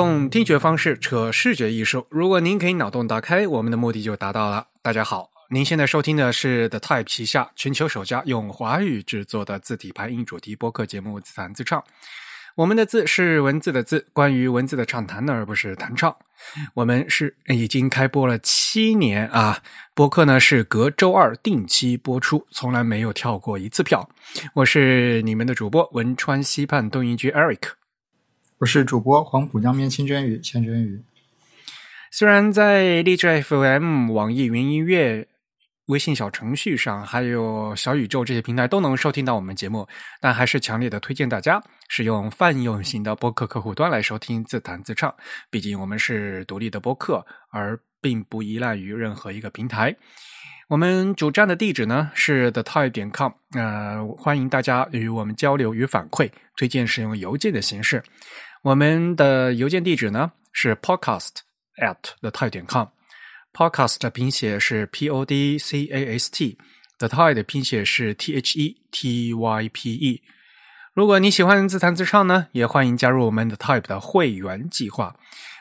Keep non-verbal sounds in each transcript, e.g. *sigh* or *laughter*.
用听觉方式扯视觉艺术，如果您可以脑洞打开，我们的目的就达到了。大家好，您现在收听的是 The Type 旗下全球首家用华语制作的字体排音主题播客节目《自弹自唱》。我们的字是文字的字，关于文字的畅谈，而不是弹唱。我们是已经开播了七年啊，播客呢是隔周二定期播出，从来没有跳过一次票。我是你们的主播汶川西畔东营居 Eric。我是主播黄浦江边清蒸鱼千真鱼。虽然在荔枝 FM、网易云音乐、微信小程序上，还有小宇宙这些平台都能收听到我们节目，但还是强烈的推荐大家使用泛用型的播客客户端来收听自弹自唱。毕竟我们是独立的播客，而并不依赖于任何一个平台。我们主站的地址呢是 the toy 点 com，呃，欢迎大家与我们交流与反馈，推荐使用邮件的形式。我们的邮件地址呢是 podcast at the type 点 com，podcast 的拼写是 p o d c a s t，the type 的拼写是 t h e t y p e。如果你喜欢自弹自唱呢，也欢迎加入我们的 type 的会员计划。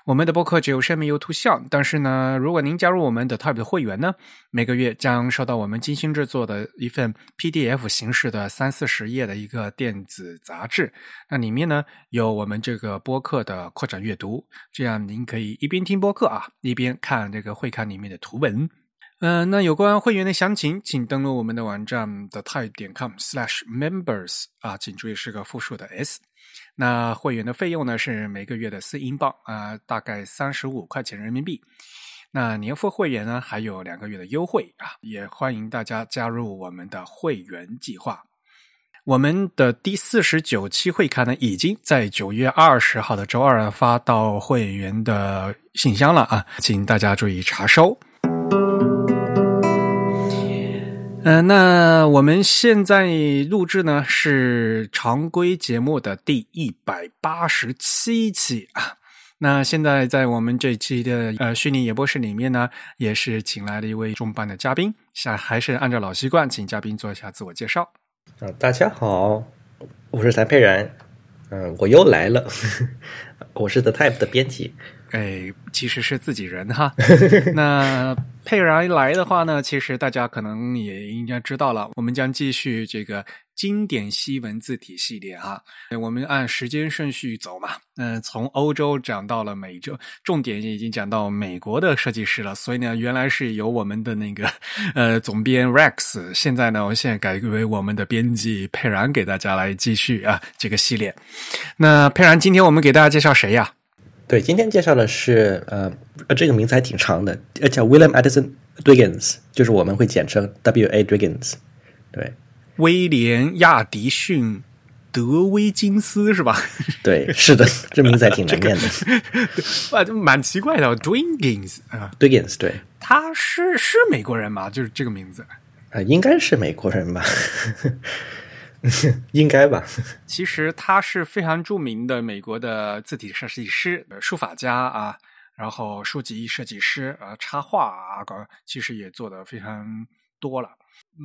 我们的播客只有声没有图像，但是呢，如果您加入我们的 Type 的会员呢，每个月将收到我们精心制作的一份 PDF 形式的三四十页的一个电子杂志。那里面呢有我们这个播客的扩展阅读，这样您可以一边听播客啊，一边看这个会刊里面的图文。嗯，那有关会员的详情，请登录我们的网站 the type 点 com/slash/members 啊，请注意是个复数的 s。那会员的费用呢是每个月的四英镑啊，大概三十五块钱人民币。那年付会员呢还有两个月的优惠啊，也欢迎大家加入我们的会员计划。我们的第四十九期会刊呢，已经在九月二十号的周二发到会员的信箱了啊，请大家注意查收。嗯，那我们现在录制呢是常规节目的第一百八十七期啊。那现在在我们这期的呃虚拟演播室里面呢，也是请来了一位重磅的嘉宾。下还是按照老习惯，请嘉宾做一下自我介绍。啊，大家好，我是谭佩然。嗯，我又来了，*laughs* 我是 The Type 的编辑。哎，其实是自己人哈。*laughs* 那佩然来的话呢，其实大家可能也应该知道了，我们将继续这个经典西文字体系列哈。我们按时间顺序走嘛，嗯，从欧洲讲到了美洲，重点已经讲到美国的设计师了。所以呢，原来是由我们的那个 *laughs* 呃总编 Rex，现在呢，我现在改为我们的编辑佩然给大家来继续啊这个系列。那佩然，今天我们给大家介绍谁呀？对，今天介绍的是呃，这个名字还挺长的，呃，叫 William Addison Dwiggins，就是我们会简称 W A Dwiggins。对，威廉亚迪逊德威金斯是吧？*laughs* 对，是的，这名字还挺难念的，*laughs* 啊，蛮奇怪的，Dwiggins 啊，Dwiggins，对，他是是美国人吗？就是这个名字啊，应该是美国人吧。*laughs* 应该吧。其实他是非常著名的美国的字体设计师、书法家啊，然后书籍设计师啊，插画啊，其实也做的非常多了。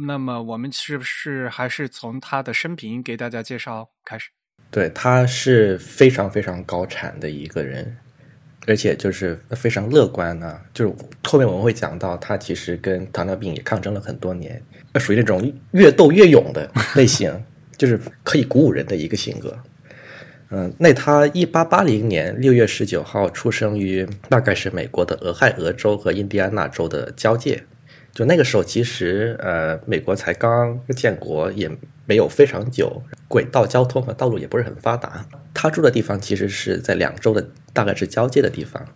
那么我们是不是还是从他的生平给大家介绍开始？对，他是非常非常高产的一个人，而且就是非常乐观啊。就是后面我们会讲到，他其实跟糖尿病也抗争了很多年。属于那种越斗越勇的类型，就是可以鼓舞人的一个性格。嗯，那他一八八零年六月十九号出生于大概是美国的俄亥俄州和印第安纳州的交界。就那个时候，其实呃，美国才刚建国，也没有非常久，轨道交通和道路也不是很发达。他住的地方其实是在两州的大概是交界的地方。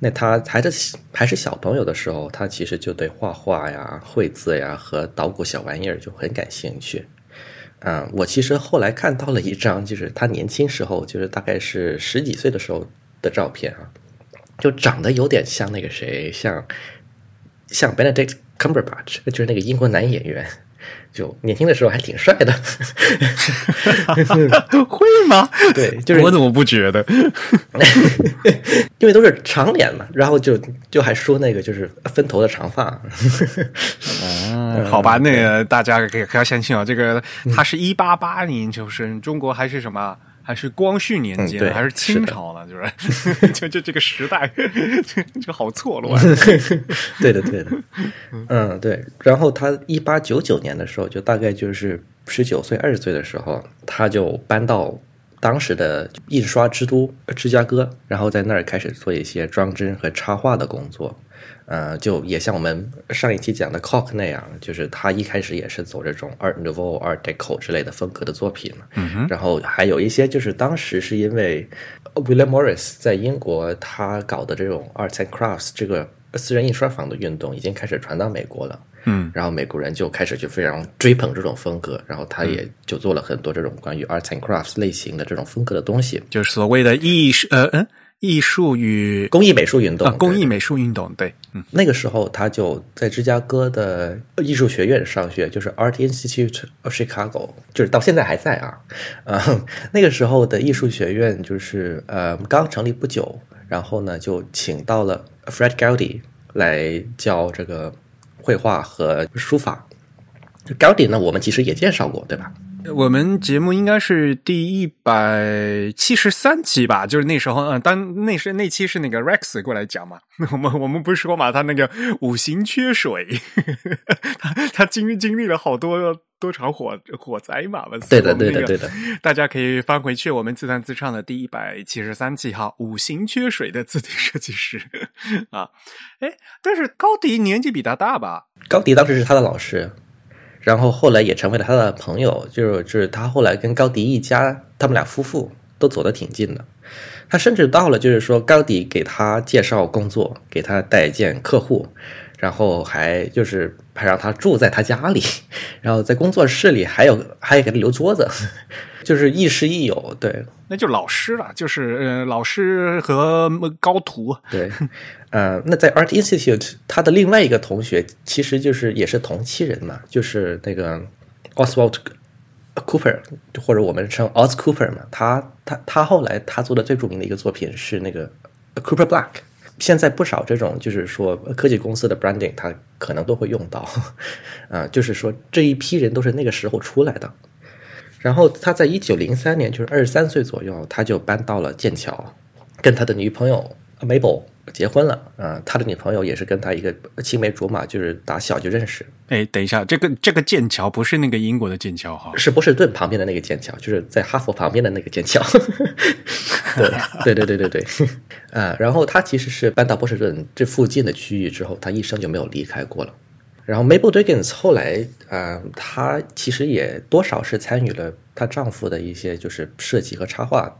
那他还是还是小朋友的时候，他其实就对画画呀、绘字呀和捣鼓小玩意儿就很感兴趣。啊，我其实后来看到了一张，就是他年轻时候，就是大概是十几岁的时候的照片啊，就长得有点像那个谁，像像 Benedict Cumberbatch，就是那个英国男演员。就年轻的时候还挺帅的，*laughs* 会吗？对，就是我怎么不觉得？*laughs* 因为都是长脸嘛，然后就就还说那个就是分头的长发。啊，*laughs* 好吧，那个大家可以可要相信啊，这个他是一八八年出生，中国还是什么？还是光绪年间，还是清朝呢？就是 *laughs* 就就这个时代，*laughs* 就好错乱。*laughs* 对的，对的，嗯，对。然后他一八九九年的时候，就大概就是十九岁、二十岁的时候，他就搬到当时的印刷之都芝加哥，然后在那儿开始做一些装帧和插画的工作。呃，就也像我们上一期讲的 Cock 那样，就是他一开始也是走这种 Art Nouveau、Art Deco 之类的风格的作品嘛。嗯哼，然后还有一些就是当时是因为 William Morris 在英国他搞的这种 Arts and Crafts 这个私人印刷坊的运动已经开始传到美国了。嗯。然后美国人就开始就非常追捧这种风格，然后他也就做了很多这种关于 arts and crafts 类型的这种风格的东西，就是所谓的艺术，呃嗯，艺术与工艺美术运动啊，工艺美术运动，对，嗯。那个时候他就在芝加哥的艺术学院上学，就是 Art Institute of Chicago，就是到现在还在啊。呃，那个时候的艺术学院就是呃刚成立不久，然后呢就请到了 Fred Goudy 来教这个绘画和书法。高迪呢，我们其实也介绍过，对吧？我们节目应该是第一百七十三期吧，就是那时候，嗯，当那是那期是那个 Rex 过来讲嘛，*laughs* 我们我们不是说嘛，他那个五行缺水，*laughs* 他他经经历了好多多场火火灾嘛，对的，对的，对的。大家可以翻回去我们自弹自唱的第一百七十三期哈，五行缺水的字体设计师 *laughs* 啊，哎，但是高迪年纪比他大吧？高迪当时是他的老师，然后后来也成为了他的朋友，就是就是他后来跟高迪一家，他们俩夫妇都走得挺近的。他甚至到了，就是说高迪给他介绍工作，给他带见客户，然后还就是还让他住在他家里，*laughs* 然后在工作室里还有还给他留桌子，*laughs* 就是亦师亦友。对那就老师了，就是呃，老师和高徒。对，呃，那在 Art Institute，他的另外一个同学其实就是也是同期人嘛，就是那个 Oswald Cooper，或者我们称 Oz Cooper 嘛。他他他后来他做的最著名的一个作品是那个 Cooper Black。现在不少这种就是说科技公司的 branding，它可能都会用到，*laughs* 啊、就是说这一批人都是那个时候出来的。然后他在一九零三年，就是二十三岁左右，他就搬到了剑桥，跟他的女朋友 Amabel 结婚了。啊、他的女朋友也是跟他一个青梅竹马，就是打小就认识，哎，等一下，这个这个剑桥不是那个英国的剑桥哈，是波士顿旁边的那个剑桥，就是在哈佛旁边的那个剑桥。对对对对对对，*laughs* *laughs* 啊，然后他其实是搬到波士顿这附近的区域之后，他一生就没有离开过了。然后 Mabel Dickens 后来啊、呃，她其实也多少是参与了她丈夫的一些就是设计和插画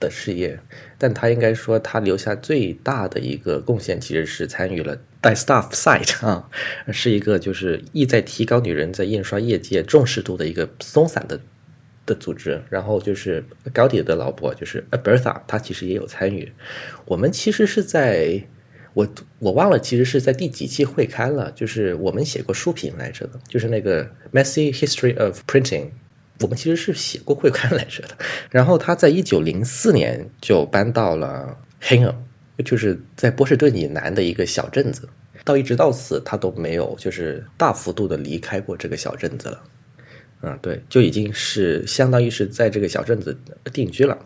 的事业，但他应该说他留下最大的一个贡献，其实是参与了 d i Stuff Site 啊，是一个就是意在提高女人在印刷业界重视度的一个松散的的组织。然后就是高迪的老婆就是 a b e r t h a 她其实也有参与。我们其实是在。我我忘了，其实是在第几期会刊了，就是我们写过书评来着的，就是那个 Messy History of Printing，我们其实是写过会刊来着的。然后他在一九零四年就搬到了 Hingham，就是在波士顿以南的一个小镇子，到一直到死他都没有就是大幅度的离开过这个小镇子了。嗯，对，就已经是相当于是在这个小镇子定居了。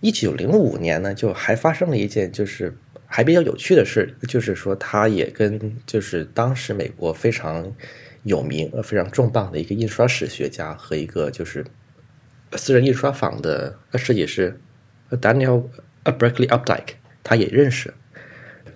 一九零五年呢，就还发生了一件就是。还比较有趣的事，就是说，他也跟就是当时美国非常有名、呃非常重磅的一个印刷史学家和一个就是私人印刷坊的设计师 Daniel Berkeley Updike，他也认识。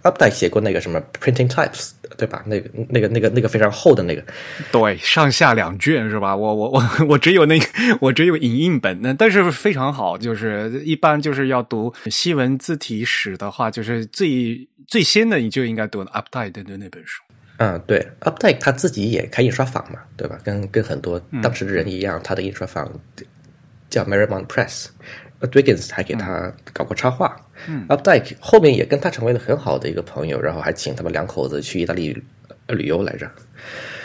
Updike 写过那个什么 Printing Types，对吧？那个、那个、那个、那个非常厚的那个，对，上下两卷是吧？我我我我只有那个，我只有影印本，那但是非常好。就是一般就是要读西文字体史的话，就是最最先的你就应该读 Updike 的那本书。嗯，对，Updike 他自己也开印刷坊嘛，对吧？跟跟很多当时的人一样，他的印刷坊叫 Marymount Press。Dickens 还给他搞过插画，嗯，Updike 后面也跟他成为了很好的一个朋友，然后还请他们两口子去意大利旅游来着。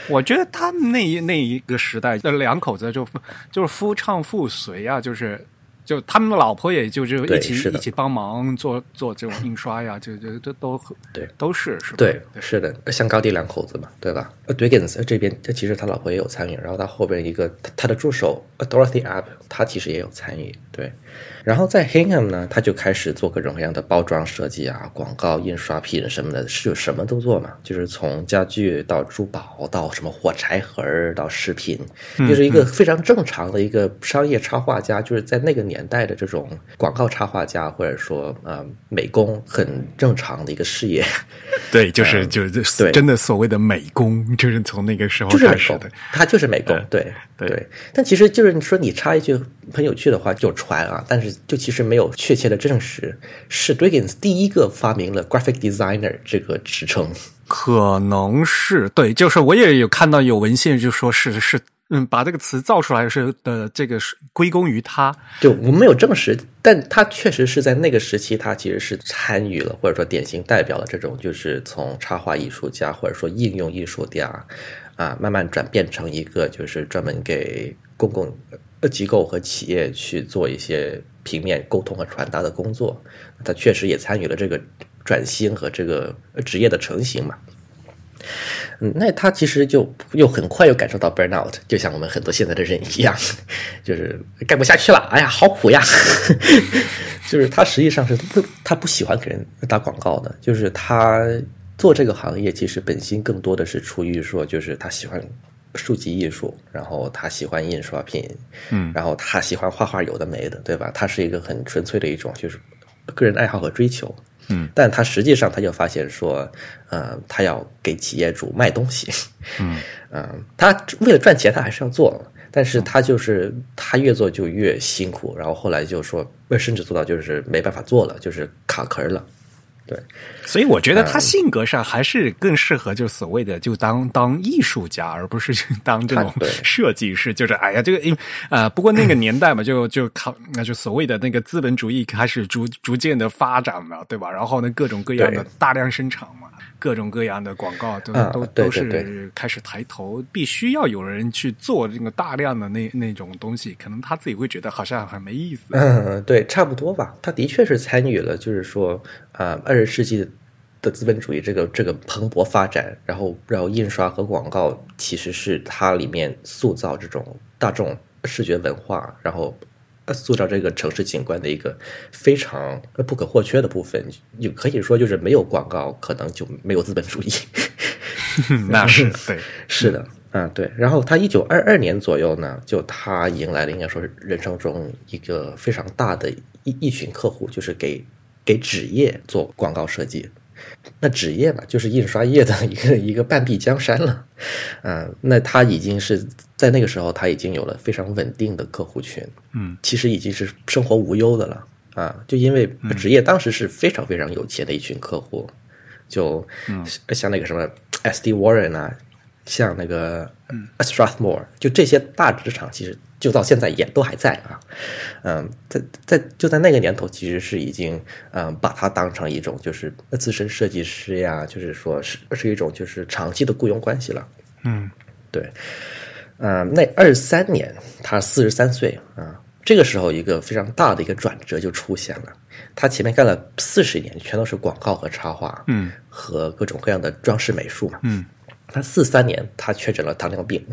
我觉得他们那一那一个时代，那两口子就就是夫唱妇随啊，就是就他们的老婆也就就一起一起帮忙做做这种印刷呀，就就都都对都是是吧？对，是的，像高地两口子嘛，对吧？呃，Dwiggins 这边，他其实他老婆也有参与，然后他后边一个他他的助手呃 Dorothy App，他其实也有参与，对。然后在 Hingham 呢，他就开始做各种各样的包装设计啊、广告、印刷品什么的，是有什么都做嘛，就是从家具到珠宝到什么火柴盒儿到饰品，就是一个非常正常的一个商业插画家，就是在那个年代的这种广告插画家或者说呃美工很正常的一个事业。*laughs* 对，就是就是嗯对。真的所谓的美工，就是从那个时候开始的。，他就是美工，对对但其实就是你说你插一句很有趣的话，就传啊，但是就其实没有确切的证实，是 Dwiggins 第一个发明了 graphic designer 这个职称。可能是对，就是我也有看到有文献就说是是嗯，把这个词造出来是的这个是归功于他。就我们没有证实，但他确实是在那个时期，他其实是参与了，或者说典型代表了这种，就是从插画艺术家或者说应用艺术家啊，慢慢转变成一个就是专门给公共机构和企业去做一些平面沟通和传达的工作。他确实也参与了这个转型和这个职业的成型嘛。嗯，那他其实就又很快又感受到 burnout，就像我们很多现在的人一样，就是干不下去了，哎呀，好苦呀！*laughs* 就是他实际上是不，他不喜欢给人打广告的，就是他做这个行业其实本心更多的是出于说，就是他喜欢书籍艺术，然后他喜欢印刷品，嗯然后他喜欢画画，有的没的，对吧？他是一个很纯粹的一种就是个人爱好和追求。嗯，但他实际上他就发现说，呃，他要给企业主卖东西，嗯 *laughs* 嗯，他为了赚钱，他还是要做，但是他就是他越做就越辛苦，然后后来就说，甚至做到就是没办法做了，就是卡壳了。对，所以我觉得他性格上还是更适合就所谓的就当当艺术家，而不是当这种设计师。就是哎呀，这个因啊、不过那个年代嘛，就就靠那就所谓的那个资本主义开始逐逐渐的发展嘛，对吧？然后呢，各种各样的大量生产嘛，各种各样的广告都、啊都都是开始抬头，必须要有人去做这个大量的那那种东西，可能他自己会觉得好像很没意思。嗯，对，差不多吧。他的确是参与了，就是说，啊、二十世纪的资本主义这个这个蓬勃发展，然后然后印刷和广告其实是它里面塑造这种大众视觉文化，然后呃塑造这个城市景观的一个非常呃不可或缺的部分。也可以说，就是没有广告，可能就没有资本主义。*laughs* 那是对，是的，嗯，对。然后他一九二二年左右呢，就他迎来了应该说是人生中一个非常大的一一群客户，就是给给纸业做广告设计。那纸业嘛，就是印刷业的一个一个半壁江山了，啊，那他已经是在那个时候，他已经有了非常稳定的客户群，嗯，其实已经是生活无忧的了啊，就因为职业当时是非常非常有钱的一群客户，就像那个什么 S. D. Warren 啊，像那个 Strathmore，就这些大职场，其实就到现在也都还在啊。嗯，在在就在那个年头，其实是已经嗯把它当成一种就是资深设计师呀，就是说是是一种就是长期的雇佣关系了。嗯对，嗯，那二三年他四十三岁啊，这个时候一个非常大的一个转折就出现了。他前面干了四十年，全都是广告和插画，嗯，和各种各样的装饰美术嘛，嗯。他四三年，他确诊了糖尿病，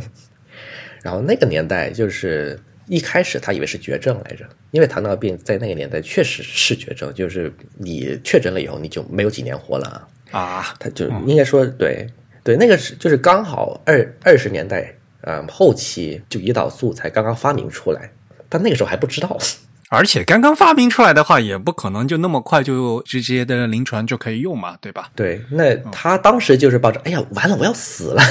*laughs* 然后那个年代就是一开始他以为是绝症来着，因为糖尿病在那个年代确实是绝症，就是你确诊了以后你就没有几年活了啊。啊，他就应该说对对，那个是就是刚好二二十年代，嗯，后期就胰岛素才刚刚发明出来，但那个时候还不知道。*laughs* 而且刚刚发明出来的话，也不可能就那么快就直接的临床就可以用嘛，对吧？对，那他当时就是抱着，哎呀，完了，我要死了，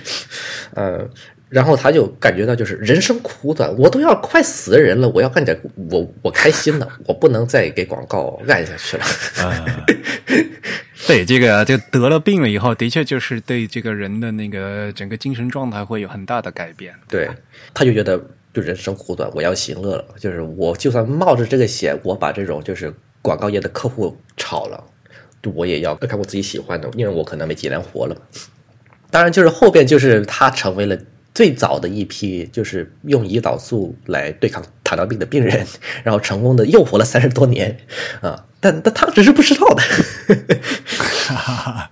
*laughs* 嗯，然后他就感觉到就是人生苦短，我都要快死的人了，我要干点我我开心的，我不能再给广告干下去了。*laughs* 啊，对，这个就得了病了以后，的确就是对这个人的那个整个精神状态会有很大的改变。对，他就觉得就人生苦短，我要行乐了。就是我就算冒着这个险，我把这种就是广告业的客户炒了，我也要看我自己喜欢的，因为我可能没几年活了。当然，就是后边就是他成为了最早的一批，就是用胰岛素来对抗糖尿病的病人，*laughs* 然后成功的又活了三十多年啊。但但他只是不知道的。*laughs*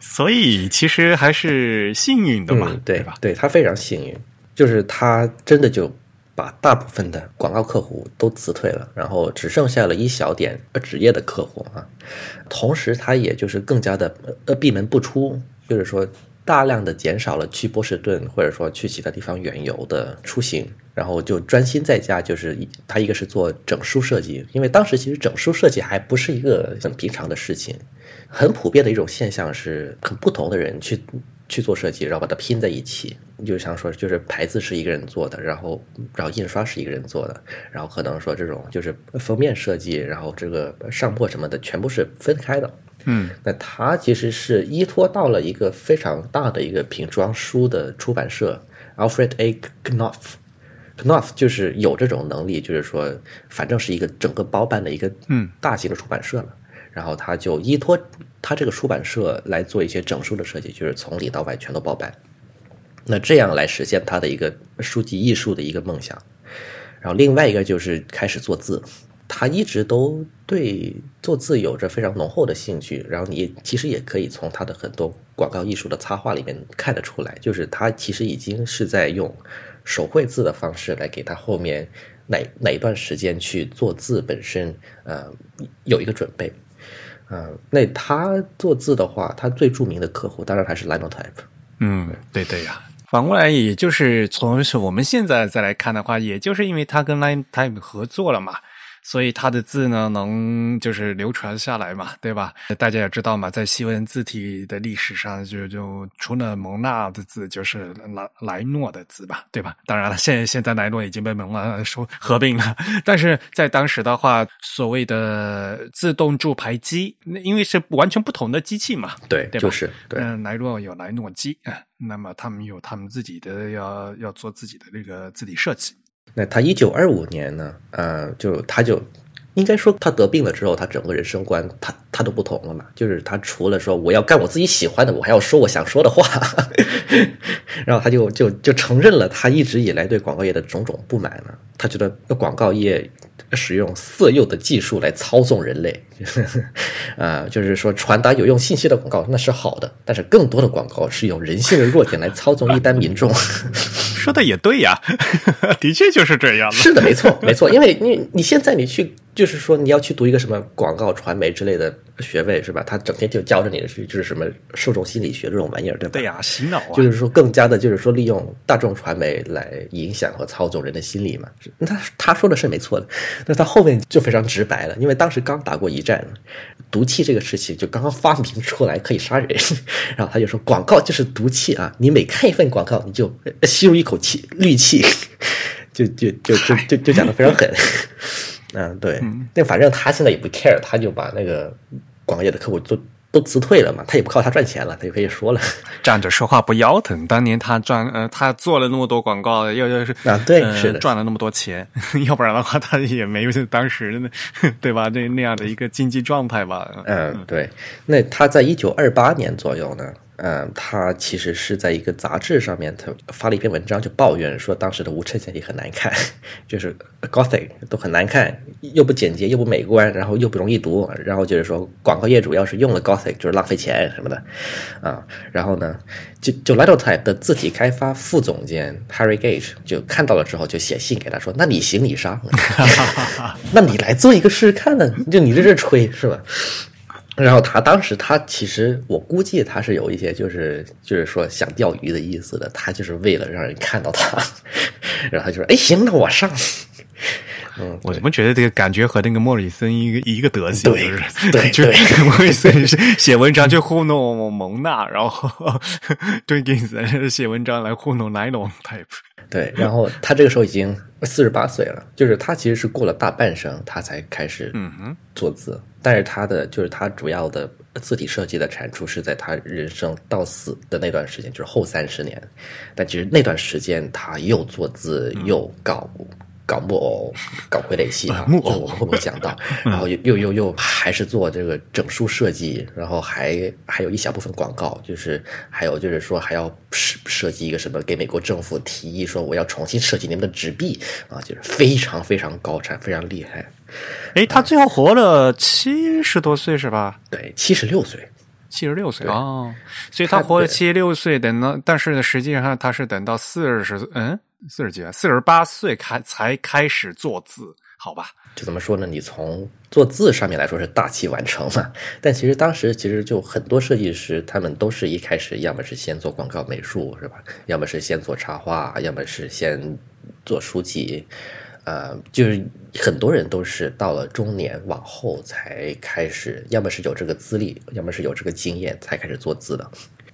所以其实还是幸运的嘛，嗯、对吧？对他非常幸运，就是他真的就把大部分的广告客户都辞退了，然后只剩下了一小点职业的客户啊。同时，他也就是更加的呃闭门不出，就是说大量的减少了去波士顿或者说去其他地方远游的出行，然后就专心在家，就是他一个是做整书设计，因为当时其实整书设计还不是一个很平常的事情。很普遍的一种现象是，很不同的人去去做设计，然后把它拼在一起。你就像说，就是牌子是一个人做的，然后然后印刷是一个人做的，然后可能说这种就是封面设计，然后这个上破什么的全部是分开的。嗯，那他其实是依托到了一个非常大的一个瓶装书的出版社 Alfred A. Knopf。Knopf 就是有这种能力，就是说，反正是一个整个包办的一个嗯大型的出版社了。然后他就依托他这个出版社来做一些整书的设计，就是从里到外全都包办。那这样来实现他的一个书籍艺术的一个梦想。然后另外一个就是开始做字，他一直都对做字有着非常浓厚的兴趣。然后你其实也可以从他的很多广告艺术的插画里面看得出来，就是他其实已经是在用手绘字的方式来给他后面哪哪一段时间去做字本身，呃，有一个准备。嗯，那他做字的话，他最著名的客户当然还是 Linotype。嗯，对对呀。反过来，也就是从我们现在再来看的话，也就是因为他跟 Linotype 合作了嘛。所以他的字呢，能就是流传下来嘛，对吧？大家也知道嘛，在西文字体的历史上，就就除了蒙纳的字，就是莱莱诺的字吧，对吧？当然了，现现在莱诺已经被蒙纳收合并了，但是在当时的话，所谓的自动注排机，那因为是完全不同的机器嘛，对，对吧就是对。嗯，莱诺有莱诺机啊，那么他们有他们自己的要要做自己的这个字体设计。那他一九二五年呢，呃，就他就应该说他得病了之后，他整个人生观他他都不同了嘛。就是他除了说我要干我自己喜欢的，我还要说我想说的话，*laughs* 然后他就就就承认了他一直以来对广告业的种种不满了。他觉得广告业使用色诱的技术来操纵人类，啊、*laughs* 呃，就是说传达有用信息的广告那是好的，但是更多的广告是用人性的弱点来操纵一般民众。说的也对呀，*laughs* 的确就是这样。是的，没错，没错。因为你你现在你去，就是说你要去读一个什么广告传媒之类的学位是吧？他整天就教着你的是就是什么受众心理学这种玩意儿，对吧？对呀，洗脑啊。就是说更加的，就是说利用大众传媒来影响和操纵人的心理嘛。他他说的是没错的，那他后面就非常直白了，因为当时刚打过一战，毒气这个事情就刚刚发明出来可以杀人，*laughs* 然后他就说广告就是毒气啊！你每看一份广告，你就吸入一口气氯气，*laughs* 就就就就就就讲的非常狠。嗯，对，那反正他现在也不 care，他就把那个广告业的客户都都辞退了嘛，他也不靠他赚钱了，他就可以说了，*laughs* 站着说话不腰疼。当年他赚呃，他做了那么多广告，要要是啊，对，呃、是的，赚了那么多钱，*laughs* 要不然的话，他也没有当时的 *laughs* 对吧？那那样的一个经济状态吧。嗯，对。那他在一九二八年左右呢？嗯，他其实是在一个杂志上面，他发了一篇文章，就抱怨说当时的无衬线体很难看，*laughs* 就是 Gothic 都很难看，又不简洁，又不美观，然后又不容易读，然后就是说广告业主要是用了 Gothic 就是浪费钱什么的，啊，然后呢，就就 Linotype 的字体开发副总监 Harry Gage 就看到了之后，就写信给他说：“那你行你上，*laughs* 那你来做一个试试看呢？就你在这吹是吧？”然后他当时他其实我估计他是有一些就是就是说想钓鱼的意思的，他就是为了让人看到他，*laughs* 然后他就说：“哎，行，那我上。”嗯，我怎么觉得这个感觉和那个莫里森一个一个德行，对就是对 *laughs* 就对。*laughs* 莫里森是写文章就糊弄蒙娜，然后 *laughs* 对 Gins 写文章来糊弄 Nylon Type。对，然后他这个时候已经四十八岁了，就是他其实是过了大半生，他才开始嗯哼，做字，但是他的就是他主要的字体设计的产出是在他人生到死的那段时间，就是后三十年。但其实那段时间他又做字又搞搞木偶、搞傀儡戏啊，木偶。我们会不会讲到？*laughs* 然后又又又又还是做这个整书设计，然后还还有一小部分广告，就是还有就是说还要设设计一个什么给美国政府提议说我要重新设计你们的纸币啊，就是非常非常高产，非常厉害。诶，他最后活了七十多岁是吧？对，七十六岁，七十六岁。哦，所以他活了七十六岁，等到但是呢，实际上他是等到四十嗯四十几，四十八岁开才开始做字，好吧？就怎么说呢？你从做字上面来说是大器晚成嘛，*laughs* 但其实当时其实就很多设计师，他们都是一开始要么是先做广告美术是吧？要么是先做插画，要么是先做书籍，呃，就是很多人都是到了中年往后才开始，要么是有这个资历，要么是有这个经验才开始做字的。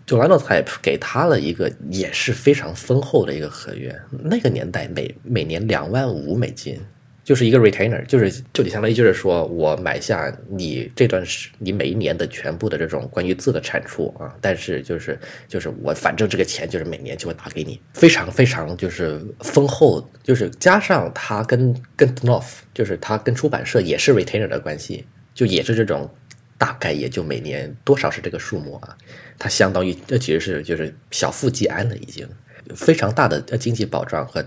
就 Linotype 给他了一个也是非常丰厚的一个合约，那个年代每每年两万五美金，就是一个 retainer，就是就你相当于就是说我买下你这段时你每一年的全部的这种关于字的产出啊，但是就是就是我反正这个钱就是每年就会打给你，非常非常就是丰厚，就是加上他跟跟 Knopf，就是他跟出版社也是 retainer 的关系，就也是这种。大概也就每年多少是这个数目啊？它相当于这其实是就是小富即安了，已经非常大的经济保障和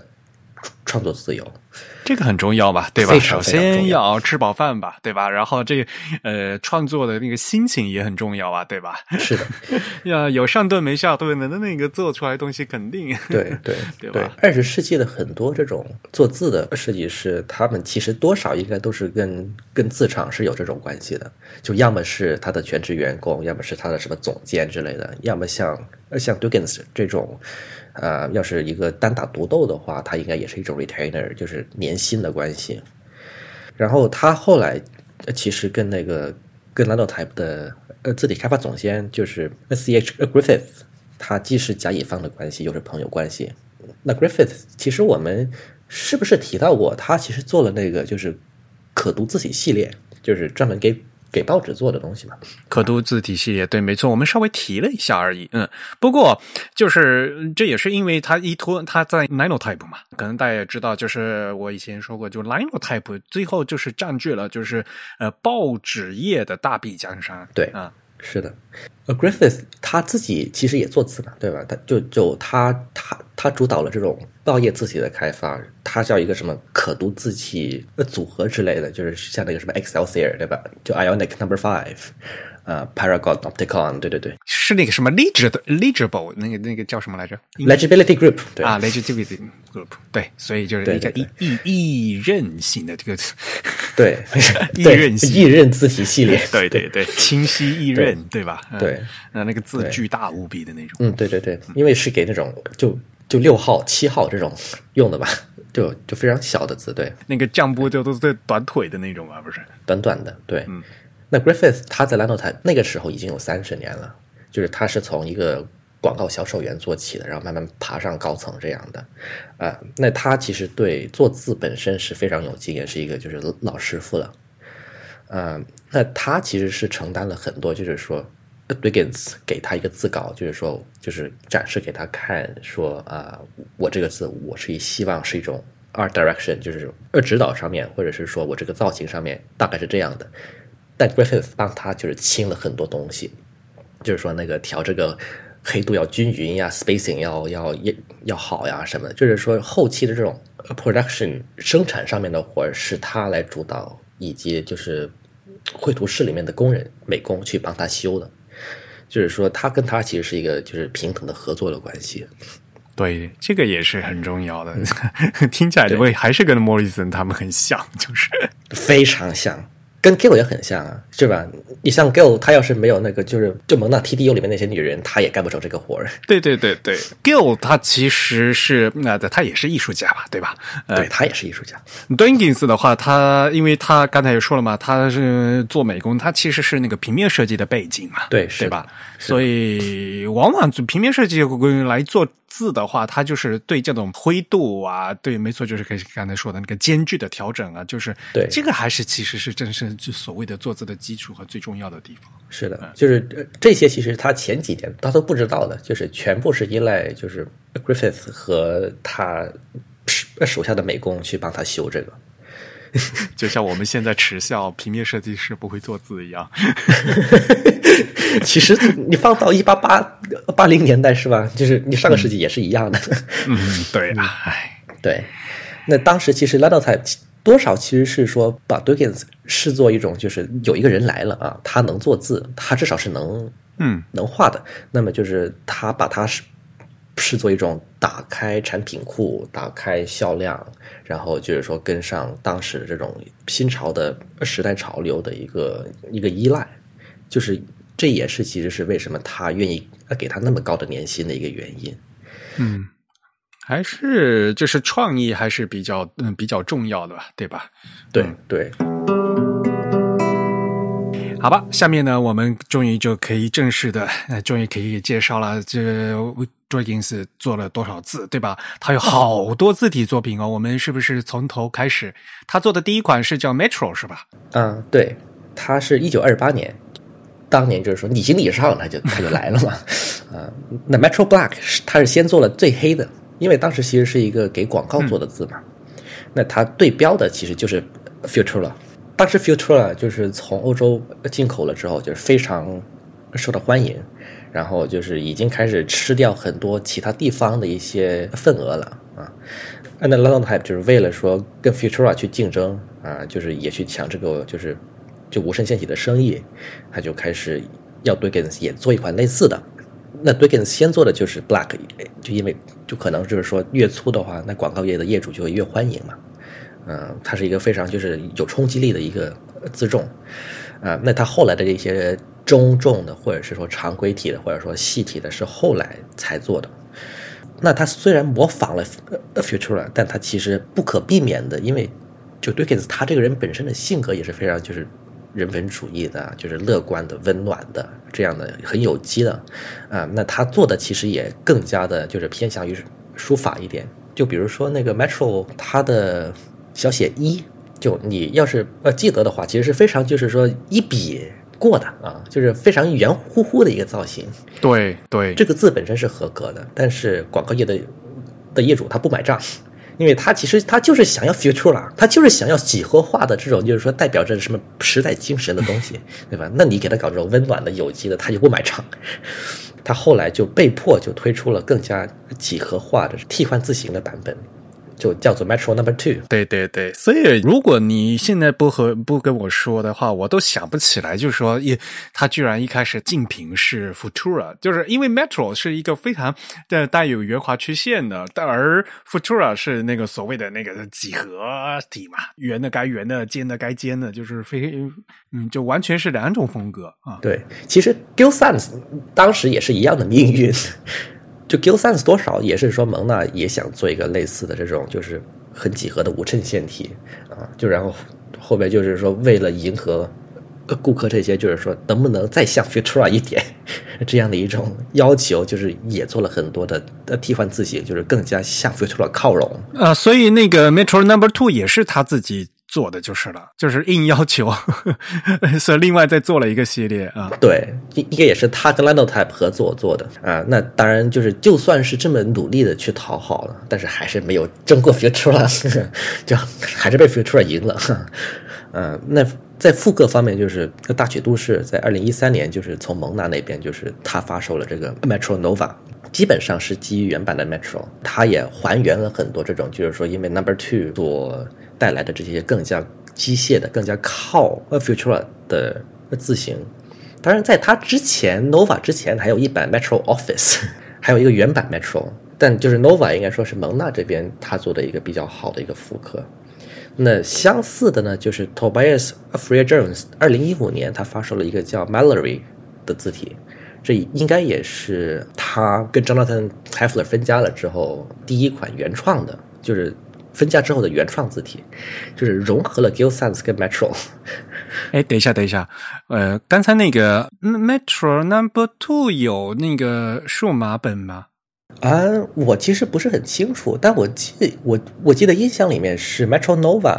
创作自由。这个很重要吧，对吧？首先要要吃饱饭吧，对吧？然后这个呃创作的那个心情也很重要啊，对吧？是的，*laughs* 要有上顿没下顿的，那那个做出来的东西肯定 *laughs* 对对对吧二十世纪的很多这种做字的设计师，他们其实多少应该都是跟跟字厂是有这种关系的，就要么是他的全职员工，要么是他的什么总监之类的，要么像呃像 Dugans 这种。呃，要是一个单打独斗的话，他应该也是一种 retainer，就是年新的关系。然后他后来其实跟那个跟 Linotype 的呃字体开发总监就是 C H Griffith，他既是甲乙方的关系，又是朋友关系。那 Griffith 其实我们是不是提到过，他其实做了那个就是可读字体系列，就是专门给给报纸做的东西嘛？可读字体系列，对，没错，我们稍微提了一下而已。嗯，不过就是这也是因为它依托它在 Linotype 嘛，可能大家也知道，就是我以前说过，就 Linotype 最后就是占据了就是呃报纸业的大臂江山。对啊，是的，，A Griffith 他自己其实也做字嘛，对吧？他就就他他他主导了这种报业字体的开发，他叫一个什么可读字体的组合之类的，就是像那个什么 Excelsior 对吧？就 Ionic Number Five，呃，Paragon Opticon，对对对。是那个什么 Legible Legible 那个那个叫什么来着？，Legibility Group，对。啊，Legibility Group，对，所以就是一个易易易认型的这个，*laughs* *laughs* 对易对认系易认字体系列，*laughs* 对对对，清晰易认，对。吧？嗯。对，那那个字巨大无比的那种。嗯，对对对，因为是给那种就就六号、七号这种用的吧，就就非常小的字，对，那个降波就都是短腿的那种啊，不是？短短的，对。嗯那 Griffith 他在 Linotype 那个时候已经有三十年了，就是他是从一个广告销售员做起的，然后慢慢爬上高层这样的。啊、那他其实对做字本身是非常有经验，是一个就是老师傅了。嗯、那他其实是承担了很多，就是说 Diggins 给他一个字稿，就是说就是展示给他看，说啊、我这个字我是希望是一种 art direction，就是呃指导上面，或者是说我这个造型上面大概是这样的。但 Griffith 帮他就是清了很多东西，就是说那个调这个黑度要均匀呀，spacing 要要要要好呀什么的，就是说后期的这种 production 生产上面的活是他来主导，以及就是绘图室里面的工人美工去帮他修的，就是说他跟他其实是一个就是平等的合作的关系。对，这个也是很重要的。*laughs* 听起来会还是跟莫里森他们很像，就是非常像，跟 Gill 也很像啊，是吧？你像 Gill，他要是没有那个，就是就蒙娜 TDU 里面那些女人，他也干不成这个活儿。*laughs* 对对对对，Gill 他其实是那、呃、他也是艺术家吧，对吧？呃对他也是艺术家，Dinkins 的话，他因为他刚才也说了嘛，他是做美工，他其实是那个平面设计的背景嘛，对是对吧？所以往往做平面设计来做字的话，它就是对这种灰度啊，对，没错，就是跟刚才说的那个间距的调整啊，就是对这个还是其实是正是就所谓的坐姿的基础和最重要的地方。是的，就是、呃这些其实他前几年他都不知道的，就是全部是依赖就是 Griffith 和他手下的美工去帮他修这个。*laughs* 就像我们现在耻笑平面设计师不会做字一样。*laughs* 其实你放到一八八八零年代是吧？就是你上个世纪也是一样的。嗯，对啊，唉，对。那当时其实 Linotype 多少其实是说把 Dugins 视作一种，就是有一个人来了啊，他能做字，他至少是能嗯能画的。那么就是他把它视视作一种打开产品库、打开销量，然后就是说跟上当时这种新潮的时代潮流的一个一个依赖，就是这也是其实是为什么他愿意给他那么高的年薪的一个原因。嗯，还是就是创意还是比较嗯比较重要的吧，对吧？对嗯对，好吧，下面呢，我们终于就可以正式的，呃，终于可以介绍了这 Dragons 做了多少字，对吧？他有好多字体作品哦。我们是不是从头开始？他做的第一款是叫 Metro 是吧？嗯，对，他是一九二八年，当年就是说你经理上他就他就来了嘛，啊，*laughs* 那 Metro Black 是他是先做了最黑的，因为当时其实是一个给广告做的字嘛，那他对标的其实就是 Futura，当时 Futura 就是从欧洲进口了之后，就是非常受到欢迎，然后就是已经开始吃掉很多其他地方的一些份额了啊。那 Linotype 就是为了说跟 Futura 去竞争啊，就是也去抢这个就是就无声线体的生意，他就开始要 Dugins 也做一款类似的。那 Dugins 先做的就是 Black，就因为就可能就是说越粗的话，那广告业的业主就会越欢迎嘛。嗯，它是一个非常就是有冲击力的一个自重啊。那它后来的这些中重的，或者是说常规体的，或者说细体的，是后来才做的。那它虽然模仿了 Futura，但它其实不可避免的，因为就 Dugins 他这个人本身的性格也是非常就是人文主义的，就是乐观的、温暖的这样的，很有机的啊。那他做的其实也更加的就是偏向于书法一点。就比如说那个 Metro，它的小写一，就你要是呃记得的话，其实是非常就是说一笔过的啊，就是非常圆乎乎的一个造型。对对，这个字本身是合格的，但是广告业的的业主他不买账，因为他其实他就是想要 Futura，他就是想要几何化的这种，就是说代表着什么时代精神的东西，*laughs* 对吧？那你给他搞这种温暖的、有机的，他就不买账。他后来就被迫就推出了更加几何化的替换字形的版本，就叫做 Metro Number Two。对对对，所以如果你现在不和不跟我说的话，我都想不起来，就是说一他居然一开始竞品是 Futura，就是因为 Metro 是一个非常的带有圆滑曲线的，但而 Futura 是那个所谓的那个几何体嘛，圆的该圆的，尖的该尖的，就是非嗯，就完全是两种风格啊。对，其实 Gill Sans 当时也是一样的命运。就 Gill Sans 多少也是说蒙娜也想做一个类似的这种，就是很几何的无衬线体啊，就然后后边就是说为了迎合顾客这些，就是说能不能再像 Futura 一点 *laughs* 这样的一种要求，就是也做了很多的的替换字形，就是更加向 Futura 靠拢。啊，所以那个 Metro Number Two 也是他自己做的就是了，就是硬要求，*laughs* 所以另外再做了一个系列啊。对，应该也是他跟 Linotype 合作做的啊。那当然就是，就算是这么努力的去讨好了，但是还是没有争过 Futura，*laughs* 就还是被 Futura 赢了。嗯、*laughs* 那在复刻方面，就是大曲都市在二零一三年，就是从蒙娜那边，就是他发售了这个 Metro Nova。基本上是基于原版的 Metro，它也还原了很多这种，就是说因为 Number Two 所带来的这些更加机械的、更加靠 Futura 的字形。当然，在它之前，Nova 之前还有一版 Metro Office，*laughs* 还有一个原版 Metro，但就是 Nova 应该说是蒙娜这边他做的一个比较好的一个复刻。那相似的呢，就是 Tobias f r e e Jones 二零一五年他发售了一个叫 Mallory 的字体，这应该也是他跟 Jonathan Heffler 分家了之后第一款原创的，就是分家之后的原创字体，就是融合了 Gill Sans 跟 Metro。哎，等一下，等一下，呃，刚才那个嗯 Metro Number Two 有那个数码本吗？啊，我其实不是很清楚，但我记我我记得印象里面是 Metro Nova，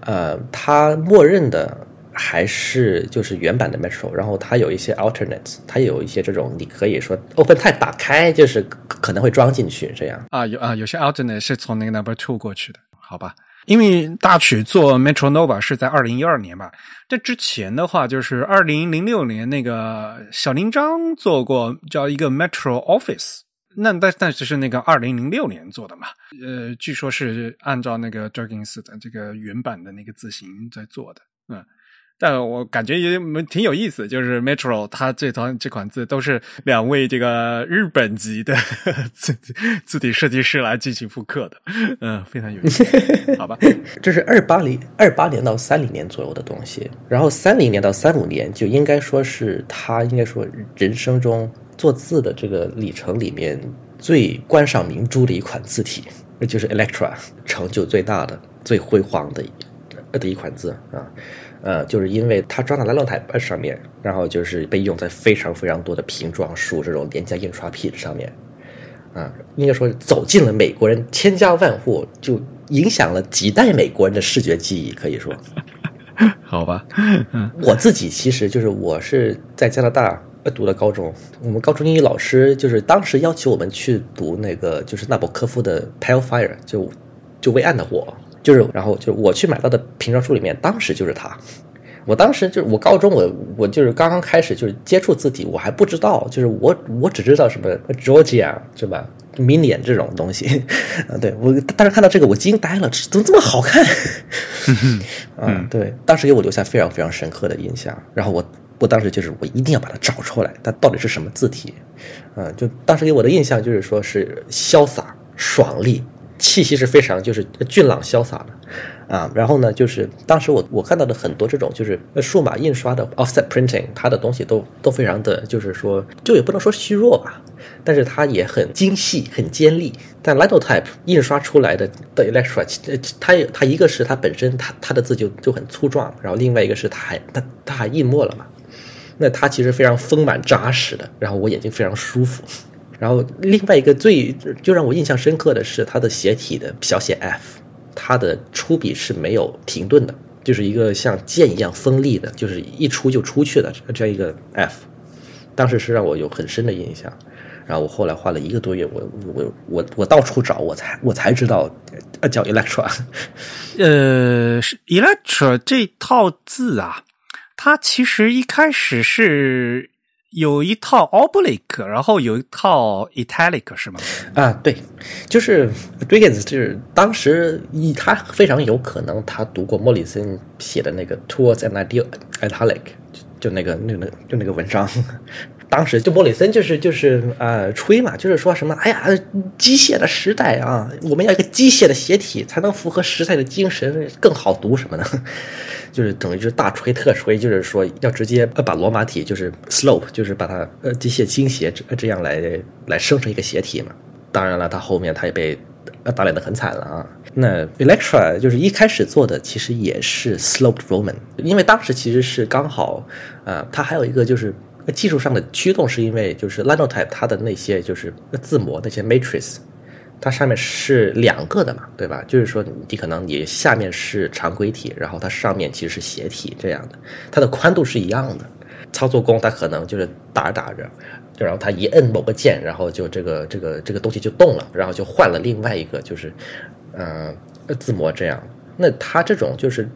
呃，它默认的还是就是原版的 Metro，然后它有一些 alternates，它有一些这种你可以说 OpenType 打开就是可能会装进去这样啊，有啊，有些 alternate 是从那个 Number Two 过去的，好吧？因为大曲做 Metro Nova 是在二零一二年吧，这之前的话就是二零零六年那个小林章做过叫一个 Metro Office，那但但是是那个二零零六年做的嘛，呃，据说是按照那个 Jorgens 的这个原版的那个字形在做的，嗯。但我感觉也挺有意思，就是 Metro 它这套这款字都是两位这个日本籍的 *laughs* 字字体设计师来进行复刻的，嗯，非常有意思。*laughs* 好吧，这是二八零二八年到三零年左右的东西，然后三零年到三五年就应该说是他应该说人生中做字的这个里程里面最观赏明珠的一款字体，那就是 Electra，成就最大的、最辉煌的的一款字啊。呃，就是因为它装在 Linotype 上面，然后就是被用在非常非常多的瓶装书这种廉价印刷品上面，啊，应该说走进了美国人千家万户，就影响了几代美国人的视觉记忆，可以说。*laughs* 好吧，我自己其实就是我是在加拿大读的高中，我们高中英语老师就是当时要求我们去读那个就是纳博科夫的 Pale Fire，就就微暗的火。就是，然后就是我去买到的瓶装书里面，当时就是它。我当时就是我高中，我我就是刚刚开始就是接触字体，我还不知道，就是我我只知道什么 Georgia 是吧，Minion 这种东西。*laughs* 啊，对我当时看到这个我惊呆了，怎么这么好看？*laughs* 嗯，对，当时给我留下非常非常深刻的印象。然后我我当时就是我一定要把它找出来，它到底是什么字体？嗯，就当时给我的印象就是说是潇洒爽利。气息是非常就是俊朗潇洒的，啊，然后呢，就是当时我我看到的很多这种就是数码印刷的 offset printing，它的东西都都非常的就是说，就也不能说虚弱吧，但是它也很精细、很尖利。但 Linotype 印刷出来的的 Electra，它它一个是它本身它它的字就就很粗壮，然后另外一个是它还它它还印墨了嘛，那它其实非常丰满扎实的，然后我眼睛非常舒服。然后另外一个最就让我印象深刻的是它的斜体的小写 f，它的出笔是没有停顿的，就是一个像剑一样锋利的，就是一出就出去的这样一个 f，当时是让我有很深的印象。然后我后来花了一个多月，我我我我到处找，我才我才知道叫 Electra。*laughs* 呃，是 Electra 这套字啊，它其实一开始是。有一套 oblique，然后有一套 italic，是吗？啊，对，就是 d r i g g i n s 就是当时以他非常有可能他读过莫里森写的那个 towards an ideal italic，就那个那个就那个文章。*laughs* 当时就莫里森就是就是呃吹嘛，就是说什么哎呀机械的时代啊，我们要一个机械的斜体才能符合时代的精神，更好读什么的，就是等于就是大吹特吹，就是说要直接把罗马体就是 slope，就是把它呃机械倾斜这这样来来生成一个斜体嘛。当然了，他后面他也被呃打脸的很惨了啊。那 Electra 就是一开始做的其实也是 sloped Roman，因为当时其实是刚好啊，它还有一个就是。技术上的驱动是因为就是 Linotype 它的那些就是字模那些 matrix，它上面是两个的嘛，对吧？就是说你可能你下面是常规体，然后它上面其实是斜体这样的，它的宽度是一样的。操作工它可能就是打着打着，然后它一摁某个键，然后就这个这个这个东西就动了，然后就换了另外一个就是嗯字模这样。那它这种就是。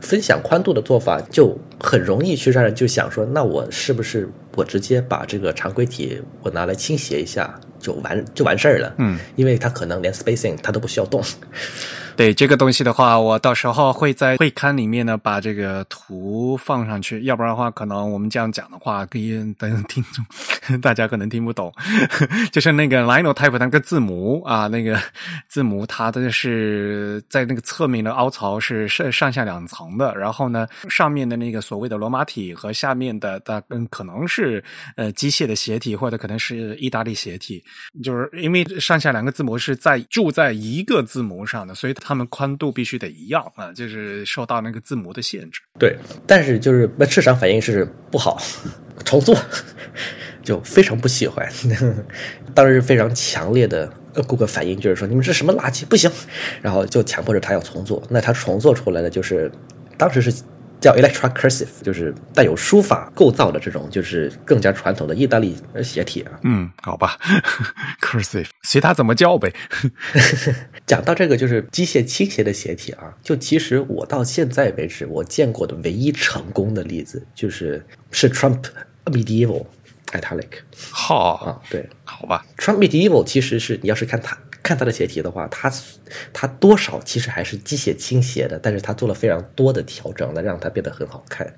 分享宽度的做法就很容易去让人就想说，那我是不是我直接把这个常规体我拿来倾斜一下就完就完事儿了？嗯，因为它可能连 spacing 它都不需要动。对这个东西的话，我到时候会在会刊里面呢把这个图放上去，要不然的话，可能我们这样讲的话，可以等听众大家可能听不懂。*laughs* 就是那个 Linotype 那个字母啊，那个字母它的是在那个侧面的凹槽是上上下两层的，然后呢，上面的那个所谓的罗马体和下面的大嗯可能是呃机械的斜体或者可能是意大利斜体，就是因为上下两个字母是在住在一个字母上的，所以。它们宽度必须得一样啊，就是受到那个字母的限制。对，但是就是那市场反应是不好，*laughs* 重做就非常不喜欢。*laughs* 当时非常强烈的顾客反应就是说：“你们这什么垃圾？不行！”然后就强迫着他要重做。那他重做出来的就是，当时是叫 Electra Cursive，就是带有书法构造的这种，就是更加传统的意大利写体啊。嗯，好吧，*laughs* cursive，随他怎么叫呗。*laughs* *laughs* 讲到这个就是机械倾斜的写体啊，就其实我到现在为止我见过的唯一成功的例子，就是是 Trump Medieval Italic 好啊，对好吧，，Trump Medieval 其实是你要是看它看它的写体的话，它它多少其实还是机械倾斜的，但是它做了非常多的调整，来让它变得很好看。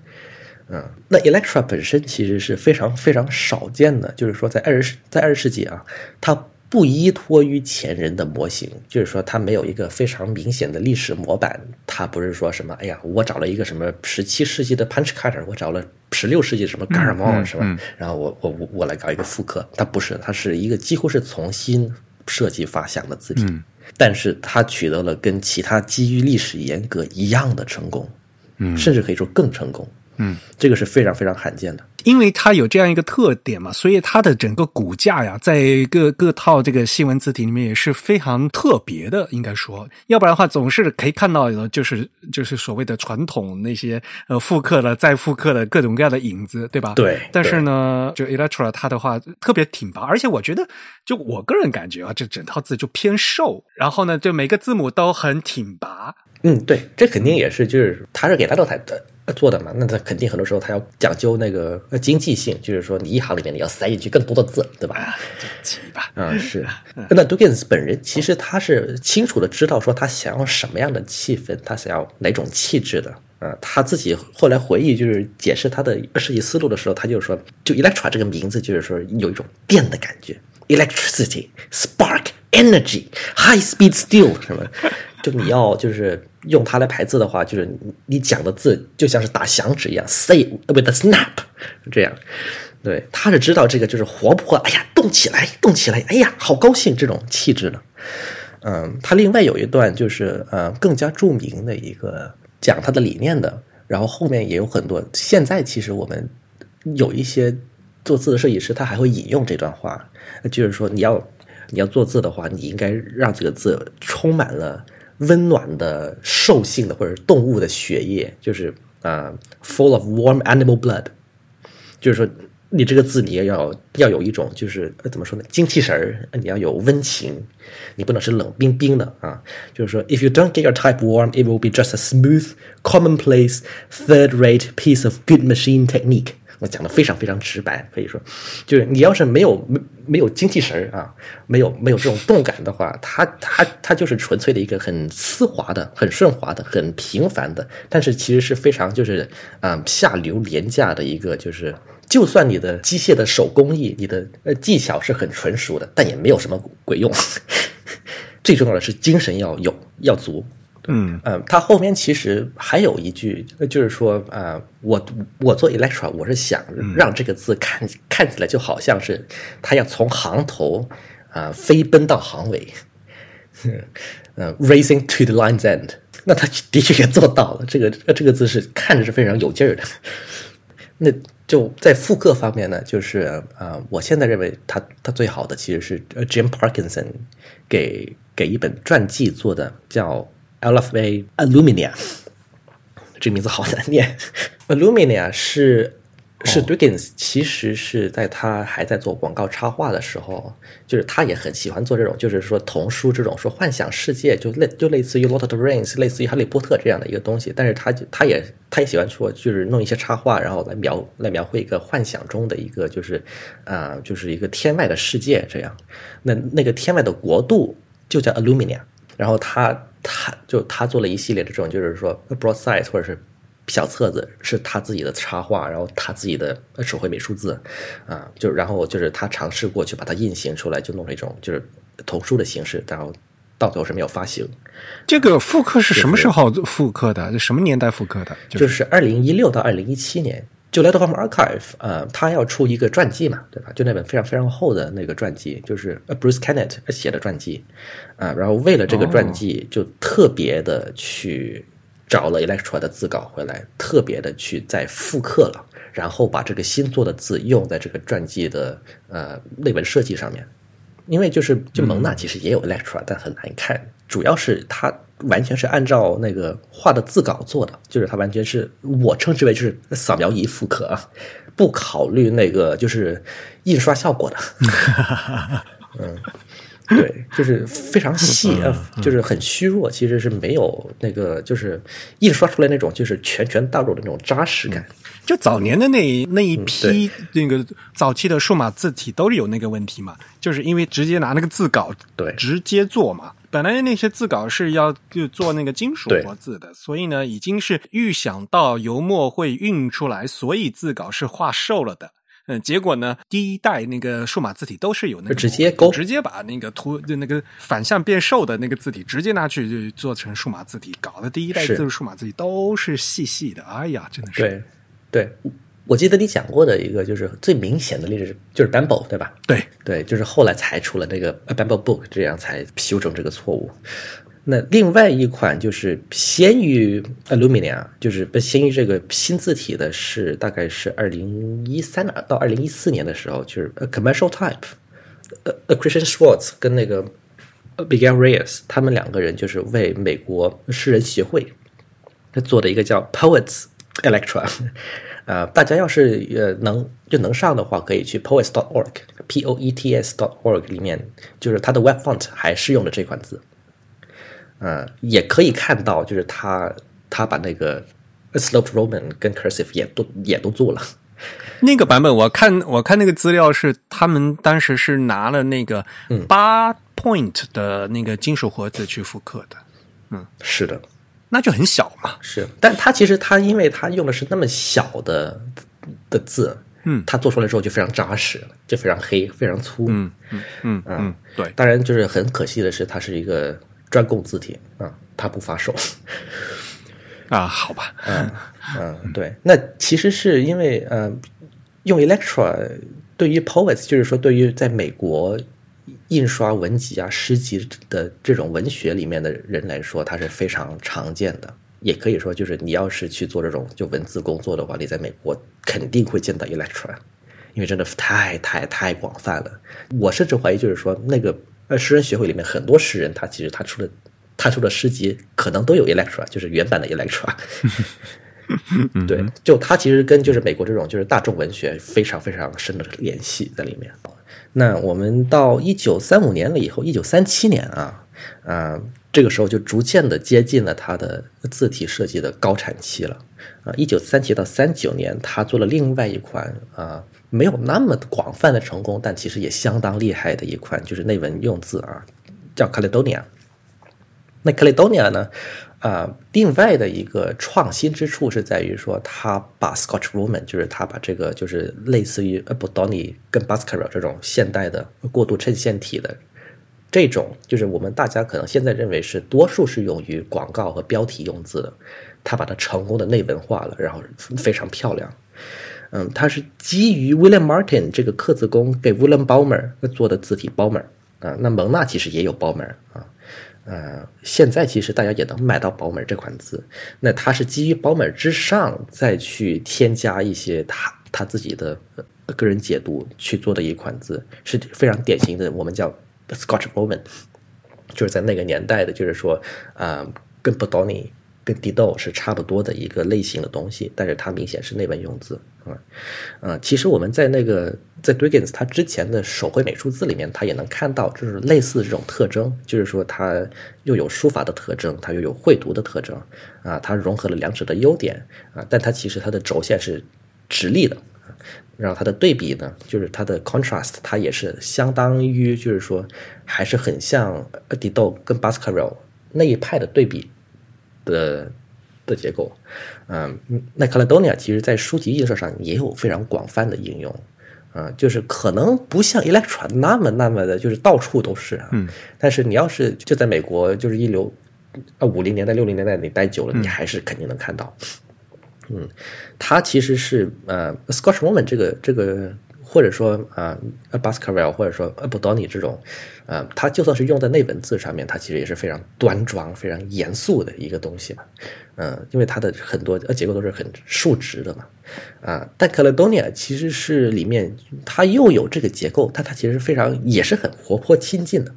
嗯，那 Electra 本身其实是非常非常少见的，就是说在二十在二十世纪啊，它不依托于前人的模型，就是说它没有一个非常明显的历史模板，它不是说什么，哎呀，我找了一个什么十七世纪的 Punch cutter，我找了十六世纪什么 g a r m o n 是吧？然后我我我我来搞一个复刻，它不是，它是一个几乎是重新设计发想的字体，但是它取得了跟其他基于历史严格一样的成功，嗯，甚至可以说更成功。嗯，这个是非常非常罕见的。因为它有这样一个特点嘛，所以它的整个骨架呀，在各各套这个新闻字体里面也是非常特别的，应该说，要不然的话，总是可以看到的就是就是所谓的传统那些呃复刻了再复刻的各种各样的影子，对吧？对但是呢，就 Electra 它的话特别挺拔，而且我觉得，就我个人感觉啊，这整套字就偏瘦，然后呢，就每个字母都很挺拔，嗯，对，这肯定也是，就是他是给大头台的做的嘛，那他肯定很多时候他要讲究那个呃经济性，就是说你一行里面你要塞进去更多的字，对吧？奇吧？啊，是。那 Dugins 本人其实他是清楚的知道说他想要什么样的气氛，他想要哪种气质的。啊，他自己后来回忆，就是解释他的设计思路的时候，他就说，就 Electra 这个名字，就是说有一种电的感觉，electricity、spark、energy、high speed steel 什么，就你要就是用它来排字的话，就是你讲的字就像是打响指一样，say with a snap，这样。对，他是知道这个就是活泼，哎呀，动起来，动起来，哎呀，好高兴这种气质的。嗯，他另外有一段就是呃更加著名的一个讲他的理念的，然后后面也有很多。现在其实我们有一些做字的设计师，他还会引用这段话，就是说你要你要做字的话，你应该让这个字充满了温暖的兽性的或者动物的血液，就是啊、f u l l of warm animal blood，就是说。你这个字你也要要有一种就是呃怎么说呢精气神儿，你要有温情，你不能是冷冰冰的啊。就是说，if you don't get your type warm, it will be just a smooth, commonplace, third-rate piece of good machine technique。我讲的非常非常直白，可以说，就是你要是没有没没有精气神儿啊，没有没有这种动感的话，它它它就是纯粹的一个很丝滑的、很顺滑的、很平凡的，但是其实是非常就是啊、下流廉价的一个就是。就算你的机械的手工艺，你的呃技巧是很纯熟的，但也没有什么鬼用。*laughs* 最重要的是精神要有要足。嗯嗯，他后面其实还有一句，呃就是说啊、呃我我做 Electra，我是想让这个字看、看起来就好像是他要从行头啊、飞奔到行尾，呃，racing to the line's end。那他的确也做到了，这个这个字是看着是非常有劲儿的。那就在复刻方面呢，就是啊、呃我现在认为他他最好的其实是呃 Jim Parkinson 给给一本传记做的，叫 LFA Alumnia，这名字好难念。，aluminia 是是 Dickens，其实是在他还在做广告插画的时候，就是他也很喜欢做这种，就是说童书这种说幻想世界，就类就类似于 Lord of the Rings，类似于哈利波特这样的一个东西。但是他就他也他也喜欢说，就是弄一些插画，然后来描来描绘一个幻想中的一个就是啊、就是一个天外的世界这样。那那个天外的国度就叫 aluminia 然后他他就他做了一系列的这种，就是说 broadside 或者是小册子，是他自己的插画，然后他自己的手绘美术字，啊，就然后就是他尝试过去把它印行出来，就弄了一种就是童书的形式，然后到最后是没有发行，这个复刻是什么时候复刻的？就什么年代复刻的？就就是二零一六到二零一七年。就 Letter from Archive，呃，他要出一个传记嘛，对吧？就那本非常非常厚的那个传记，就是呃 Bruce Kennett 写的传记，啊、然后为了这个传记，就特别的去找了 Electra 的字稿回来，特别的去再复刻了，然后把这个新做的字用在这个传记的呃内文设计上面。因为就是就蒙娜其实也有 Electra，但很难看，主要是它完全是按照那个画的字稿做的，就是它完全是我称之为就是扫描仪复刻啊，不考虑那个就是印刷效果的。*laughs* 嗯，对，就是非常细，呃，就是很虚弱，其实是没有那个就是印刷出来那种就是拳拳到肉的那种扎实感。就早年的那那一批那个早期的数码字体都是有那个问题嘛，就是因为直接拿那个字稿对直接做嘛。本来那些字稿是要就做那个金属活字的，所以呢，已经是预想到油墨会运出来，所以字稿是画瘦了的。嗯，结果呢，第一代那个数码字体都是有那个直接勾，直接把那个图就那个反向变瘦的那个字体直接拿去就做成数码字体，搞的第一代字数码字体都是细细的。哎呀，真的是对。对，我记得你讲过的一个就是最明显的例子，就是 Bamboo，对吧？对对，就是后来才出了那个 Bamboo Book，这样才修正这个错误。那另外一款就是先于 Illumina，就是先于这个新字体的是大概是二零一三到二零一四年的时候，就是 Commercial Type，呃，Christian Schwartz 跟那个 Miguel Reyes，他们两个人就是为美国诗人协会做的一个叫 Poets Electra。呃，大家要是呃能就能上的话，可以去 poets.org，p o e t s dot org 里面，就是它的 web font 还是用的这款字。嗯，也可以看到，就是他他把那个 sloped Roman 跟 cursive 也都也都做了。那个版本我看我看那个资料是他们当时是拿了那个八 point 的那个金属活字去复刻的。嗯，是的。那就很小嘛，是，但他其实他因为他用的是那么小的的字，嗯，他做出来之后就非常扎实，就非常黑，非常粗，嗯嗯嗯嗯，对。当然，就是很可惜的是，它是一个专供字体啊，它不发售 *laughs* 啊，好吧，嗯嗯，对。那其实是因为呃，用 Electra 对于 Poets，就是说对于在美国。印刷文集啊、诗集的这种文学里面的人来说，它是非常常见的。也可以说，就是你要是去做这种就文字工作的话，你在美国肯定会见到 Electra，因为真的太太太广泛了。我甚至怀疑，就是说那个呃诗人学会里面很多诗人，他其实他出的他出的诗集可能都有 Electra，就是原版的 Electra。*laughs* 对，就他其实跟就是美国这种就是大众文学非常非常深的联系在里面。那我们到一九三五年了以后，一九三七年啊，啊，这个时候就逐渐的接近了他的字体设计的高产期了啊。一九三七到三九年，他做了另外一款啊，没有那么广泛的成功，但其实也相当厉害的一款，就是内文用字啊，叫 Caledonia。那 Caledonia 呢？啊，另外的一个创新之处是在于说，他把 Scotch Roman，就是他把这个就是类似于 Abodoni 跟 Baskerville 这种现代的过渡衬线体的这种，就是我们大家可能现在认为是多数是用于广告和标题用字的，他把它成功的内文化了，然后非常漂亮。嗯，它是基于 William Martin 这个刻字工给 William Balmer 做的字体 Balmer 啊，那蒙娜其实也有 Balmer 啊。呃，现在其实大家也能买到宝美这款字，那它是基于宝美之上再去添加一些他他自己的个人解读去做的一款字，是非常典型的，我们叫 Scotch Roman，就是在那个年代的，就是说呃，跟 Bodoni。跟 Dido 是差不多的一个类型的东西，但是它明显是内文用字啊，呃，其实我们在那个在 Dugans 它之前的手绘美术字里面，它也能看到，就是类似这种特征，就是说它又有书法的特征，它又有绘图的特征啊，它融合了两者的优点啊，但它其实它的轴线是直立的，然后它的对比呢，就是它的 contrast，它也是相当于就是说还是很像 Dido 跟 Baskerville 那一派的对比。的的结构，嗯，那 Caledonia 其实在书籍印刷上也有非常广泛的应用，啊，就是可能不像 Electra 那么那么的，就是到处都是，嗯，但是你要是就在美国，就是一流啊五零年代六零年代你待久了，你还是肯定能看到，嗯，它其实是呃 Scotch Woman 这个这个。或者说啊，Baskerville，或者说 Abodoni 这种，呃，它就算是用在那文字上面，它其实也是非常端庄、非常严肃的一个东西嘛。嗯，因为它的很多呃结构都是很竖直的嘛。啊，但 Caledonia 其实是里面它又有这个结构，但它其实非常也是很活泼亲近的。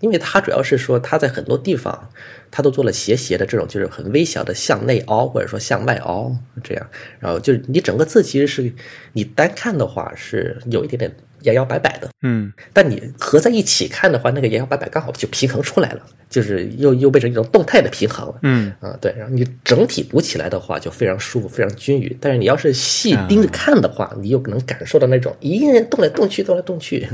因为它主要是说它在很多地方，它都做了斜斜的这种，就是很微小的向内凹或者说向外凹这样，然后就是你整个字其实是你单看的话是有一点点摇摇摆摆的，嗯但你合在一起看的话，那个摇摇摆摆刚好就平衡出来了，就是又又变成一种动态的平衡了。嗯啊，对，然后你整体读起来的话就非常舒服，非常均匀。但是你要是细盯着看的话，你又能感受到那种咦动来动去，动来动去。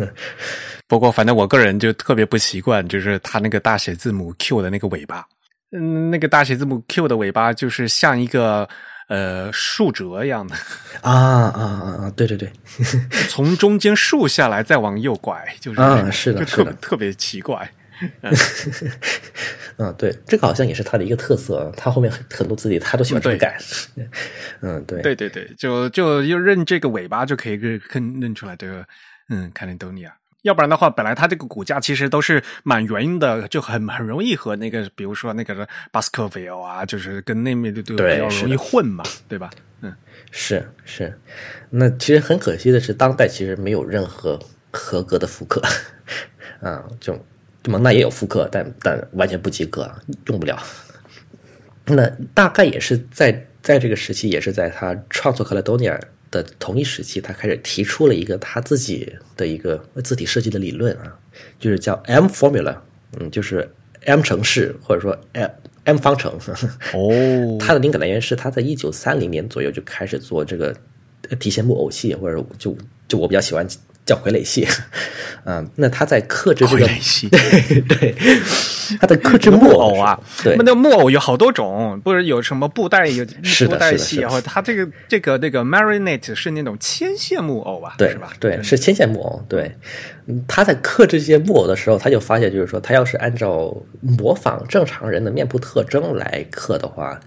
不过反正我个人就特别不习惯，就是它那个大写字母 Q 的那个尾巴，嗯，那个大写字母 Q 的尾巴就是像一个呃竖折一样的，啊啊啊啊！对对对，*laughs* *laughs* 从中间竖下来再往右拐，就是啊是的就是特的特别奇怪。*laughs* 嗯，对，这个好像也是他的一个特色。他后面很很多字体，他都喜欢这么对改。嗯，对，对对对，就就就认这个尾巴就可以认认认出来这个嗯卡林多尼亚。要不然的话，本来它这个股价其实都是蛮圆的，就很很容易和那个，比如说那个巴斯克维尔啊，就是跟那面就就比较容易混嘛，对吧？嗯，是是。那其实很可惜的是，当代其实没有任何合格的复刻 *laughs* 啊，就蒙娜也有复刻，但但完全不及格，用不了。那大概也是在在这个时期，也是在他创作克莱多尼亚的同一时期，他开始提出了一个他自己的一个字体设计的理论啊，就是叫 M formula，嗯，就是 M 程式或者说 M M 方程。哦，他的灵感来源是他在一九三零年左右就开始做这个呃提线木偶戏，或者就就我比较喜欢叫傀儡戏，嗯，*laughs* 那他在克制这个 *laughs* 对，他在克制木木偶啊，对。那，木偶有好多种，不是有什么布袋有是布袋戏然后他这个这个那个 marionette 是那种牵线木偶吧，对是吧？对，是牵线木偶。对，嗯他在克制这些木偶的时候，他就发现，就是说，他要是按照模仿正常人的面部特征来刻的话，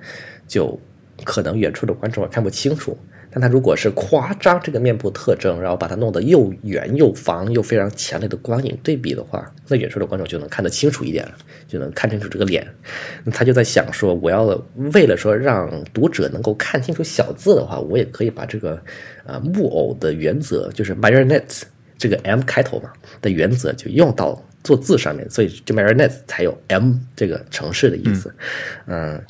就可能远处的观众看不清楚。但他如果是夸张这个面部特征，然后把它弄得又圆又方又非常强烈的光影对比的话，那远处的观众就能看得清楚一点了，就能看清楚这个脸。*laughs* 那他就在想说，我要为了说让读者能够看清楚小字的话，我也可以把这个呃木偶的原则，就是 marionette 这个 M 开头嘛的原则，就用到做字上面，所以这 marionette 才有 M 这个城市的意思。嗯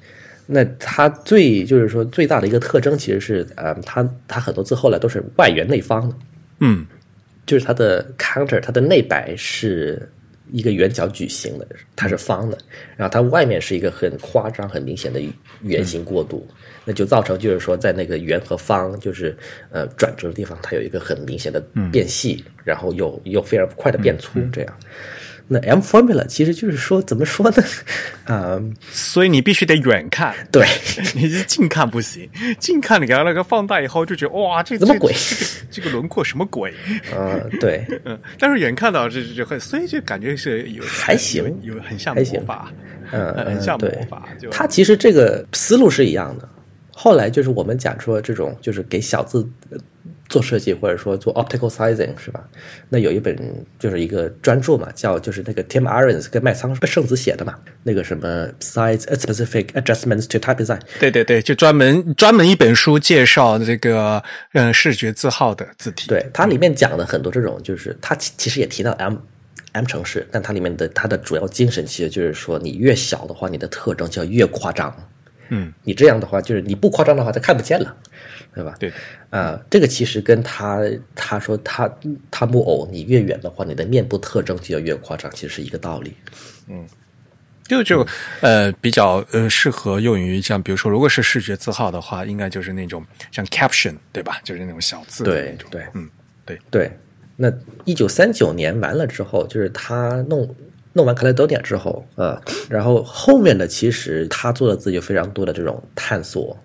那它最就是说最大的一个特征，其实是呃，它它很多字后来都是外圆内方的，嗯。就是它的 counter，它的内白是一个圆角矩形的，它是方的，然后它外面是一个很夸张、很明显的圆形过渡，那就造成就是说在那个圆和方就是呃转折的地方，它有一个很明显的变细，然后又又非常快的变粗，这样。那 M formula 其实就是说怎么说呢？*laughs* 啊、所以你必须得远看，对，*laughs* 你是近看不行，近看你给它那个放大以后就觉得哇，这这什么鬼这个这个轮廓什么鬼？*laughs* 啊、对，嗯，但是远看到这这很，所以就感觉是有还行有有很像魔法，嗯，很像魔对法。就它其实这个思路是一样的。后来就是我们讲说这种就是给小字呃做设计，或者说做 optical sizing 是吧？那有一本就是一个专著嘛，叫就是那个 Tim Irons 跟麦仓圣子写的嘛，那个什么 size specific adjustments to type design。对对对，就专门专门一本书介绍这个嗯视觉字号的字体。对，它里面讲的很多这种，就是它其其实也提到 M M 城市，但它里面的它的主要精神其实就是说，你越小的话，你的特征就要越夸张。嗯，你这样的话，就是你不夸张的话，它看不见了，对吧？对，啊、这个其实跟他他说他他木偶，你越远的话，你的面部特征就要越夸张，其实是一个道理。嗯就就呃比较呃适合用于像比如说，如果是视觉字号的话，应该就是那种像 caption 对吧？就是那种小字种。对嗯，对，对，那一九三九年完了之后，就是他弄弄完克莱多尼亚之后，呃，然后后面的其实他做的字有非常多的这种探索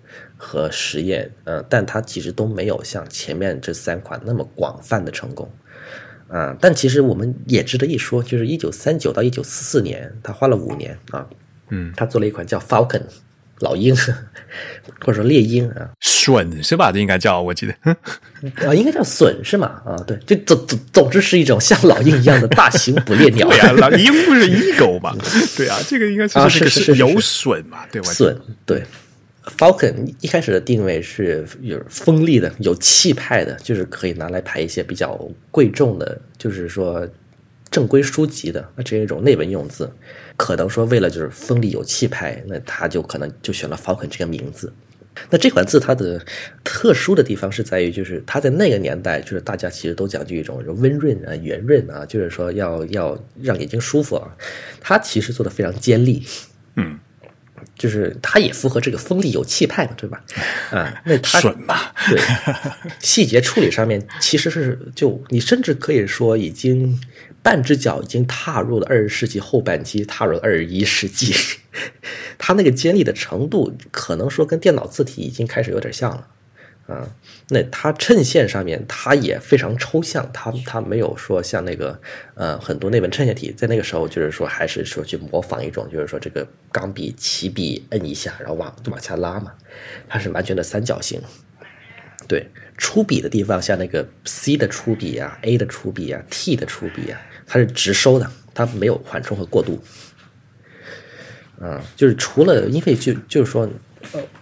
和实验，呃，但它其实都没有像前面这三款那么广泛的成功。啊、但其实我们也值得一说，就是一九三九到一九四四年，他花了五年啊，嗯，他做了一款叫 Falcon 老鹰，*laughs* 或者说猎鹰啊，隼是吧？这应该叫我记得。*laughs* 啊，应该叫隼是吗？啊，对，就总总总之是一种像老鹰一样的大型捕猎鸟。*laughs* 对啊，老鹰不是 eagle 嘛？对啊，这个应该啊是这个是是是是有隼嘛？对吧？隼对，Falcon 一开始的定位是有锋利的、有气派的，就是可以拿来排一些比较贵重的，就是说正规书籍的，那这样一种内文用字，可能说为了就是锋利有气派，那他就可能就选了 Falcon 这个名字。那这款字它的特殊的地方是在于，就是它在那个年代，就是大家其实都讲究一种温润啊、圆润啊，就是说要要让眼睛舒服啊。它其实做的非常尖利，嗯，就是它也符合这个锋利有气派嘛，对吧？啊，*laughs* 那它顺嘛，对细节处理上面其实是就你甚至可以说已经半只脚已经踏入了二十世纪后半期，踏入了二十一世纪。*laughs* 它那个尖利的程度，可能说跟电脑字体已经开始有点像了，啊，那它衬线上面它也非常抽象，它它没有说像那个呃很多那本衬线体在那个时候就是说还是说去模仿一种就是说这个钢笔起笔摁一下然后往往下拉嘛，它是完全的三角形，对，出笔的地方像那个 C 的出笔啊，A 的出笔啊，T 的出笔啊，它是直收的，它没有缓冲和过渡。嗯，就是除了因为就就是说，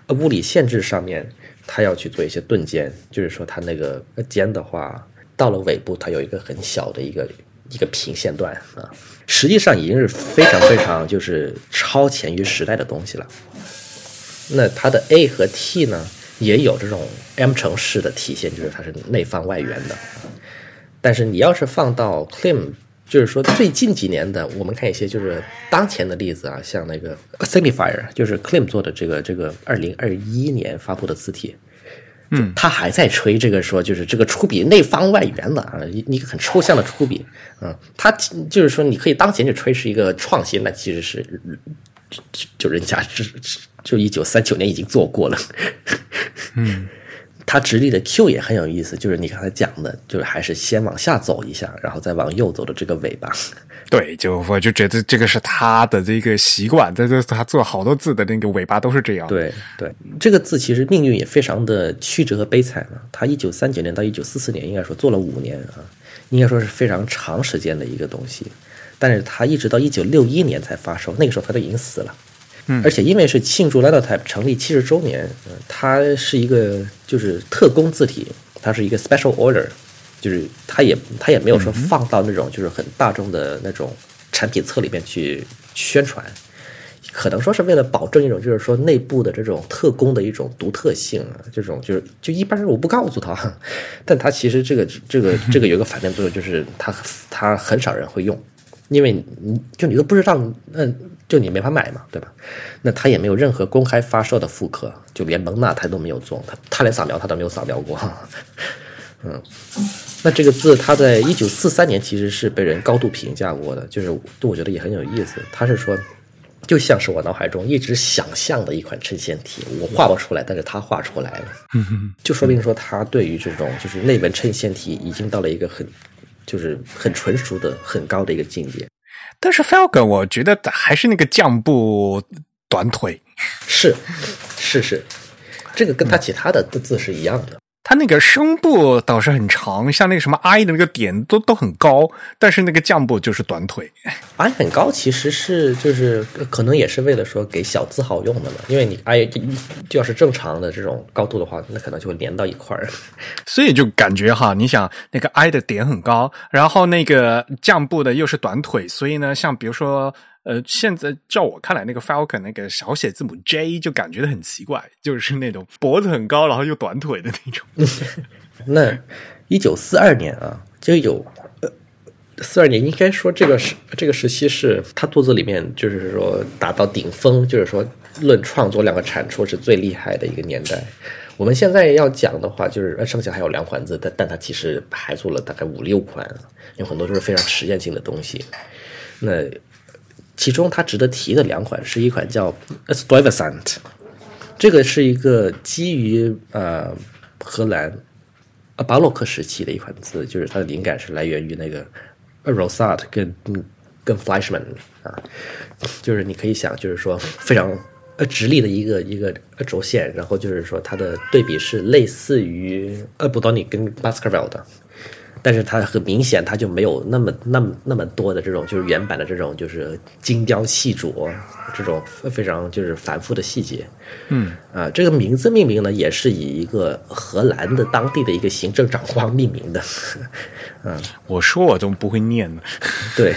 呃，物理限制上面，它要去做一些钝尖，就是说它那个尖的话，到了尾部它有一个很小的一个一个平线段啊，实际上已经是非常非常就是超前于时代的东西了。那它的 A 和 T 呢，也有这种 M 城式的体现，就是它是内放外圆的。但是你要是放到 Clim。就是说，最近几年的，我们看一些就是当前的例子啊，像那个 Signifier，就是 Clim 做的这个这个二零二一年发布的字体，嗯，他还在吹这个说就是这个出笔内方外圆的啊，一一个很抽象的出笔，嗯，他就是说你可以当前就吹是一个创新，那其实是就就人家是就一九三九年已经做过了，嗯。它直立的 Q 也很有意思，就是你刚才讲的，就是还是先往下走一下，然后再往右走的这个尾巴。*laughs* 对，就我就觉得这个是他的这个习惯，这这他做好多字的那个尾巴都是这样。对对，这个字其实命运也非常的曲折和悲惨了。他一九三九年到一九四四年，应该说做了五年啊，应该说是非常长时间的一个东西。但是他一直到一九六一年才发售，那个时候他都已经死了。而且因为是庆祝 Linotype 成立七十周年，它是一个就是特工字体，它是一个 special order，就是它也它也没有说放到那种就是很大众的那种产品册里面去宣传，可能说是为了保证一种就是说内部的这种特工的一种独特性啊，这种就是就一般人我不告诉他，*laughs* 但他其实这个这个这个有一个反面作用，就是他他很少人会用，因为你就你都不知道那。就你没法买嘛，对吧？那他也没有任何公开发售的复刻，就连蒙娜他都没有做，他他连扫描他都没有扫描过。*laughs* 嗯，那这个字他在一九四三年其实是被人高度评价过的，就是我觉得也很有意思。他是说，就像是我脑海中一直想象的一款衬线体，我画不出来，但是他画出来了，就说明说他对于这种就是内文衬线体已经到了一个很就是很纯熟的很高的一个境界。但是 Falcon，我觉得还是那个酱布短腿，是是是，这个跟他其他的字是一样的。它那个声部倒是很长，像那个什么 I 的那个点都都很高，但是那个降部就是短腿。*laughs* I 很高其实是就是可能也是为了说给小字好用的嘛，因为你 I 就要是正常的这种高度的话，那可能就会连到一块儿。*laughs* *laughs* 所以就感觉哈，你想那个 I 的点很高，然后那个降部的又是短腿，所以呢，像比如说。呃，现在照我看来，那个 Falcon 那个小写字母 J 就感觉的很奇怪，就是那种脖子很高，然后又短腿的那种。*laughs* 那一九四二年啊，就有呃四二年，应该说这个时这个时期是他肚子里面就是说达到顶峰，就是说论创作量和产出是最厉害的一个年代。我们现在要讲的话，就是剩下还有两款字，但但它其实还做了大概五六款，有很多都是非常实验性的东西。那其中它值得提的两款是一款叫 Stuyvesant，这个是一个基于呃荷兰巴洛克时期的一款字，就是它的灵感是来源于那个 Rosat 跟跟 Fleischmann 啊，就是你可以想，就是说非常呃直立的一个一个轴线，然后就是说它的对比是类似于呃布多尼跟 Baskerville 的。但是它很明显，它就没有那么那么那么多的这种就是原版的这种就是精雕细琢这种非常就是繁复的细节。嗯啊，这个名字命名呢，也是以一个荷兰的当地的一个行政长官命名的。嗯 *laughs* 我说我都不会念呢。对，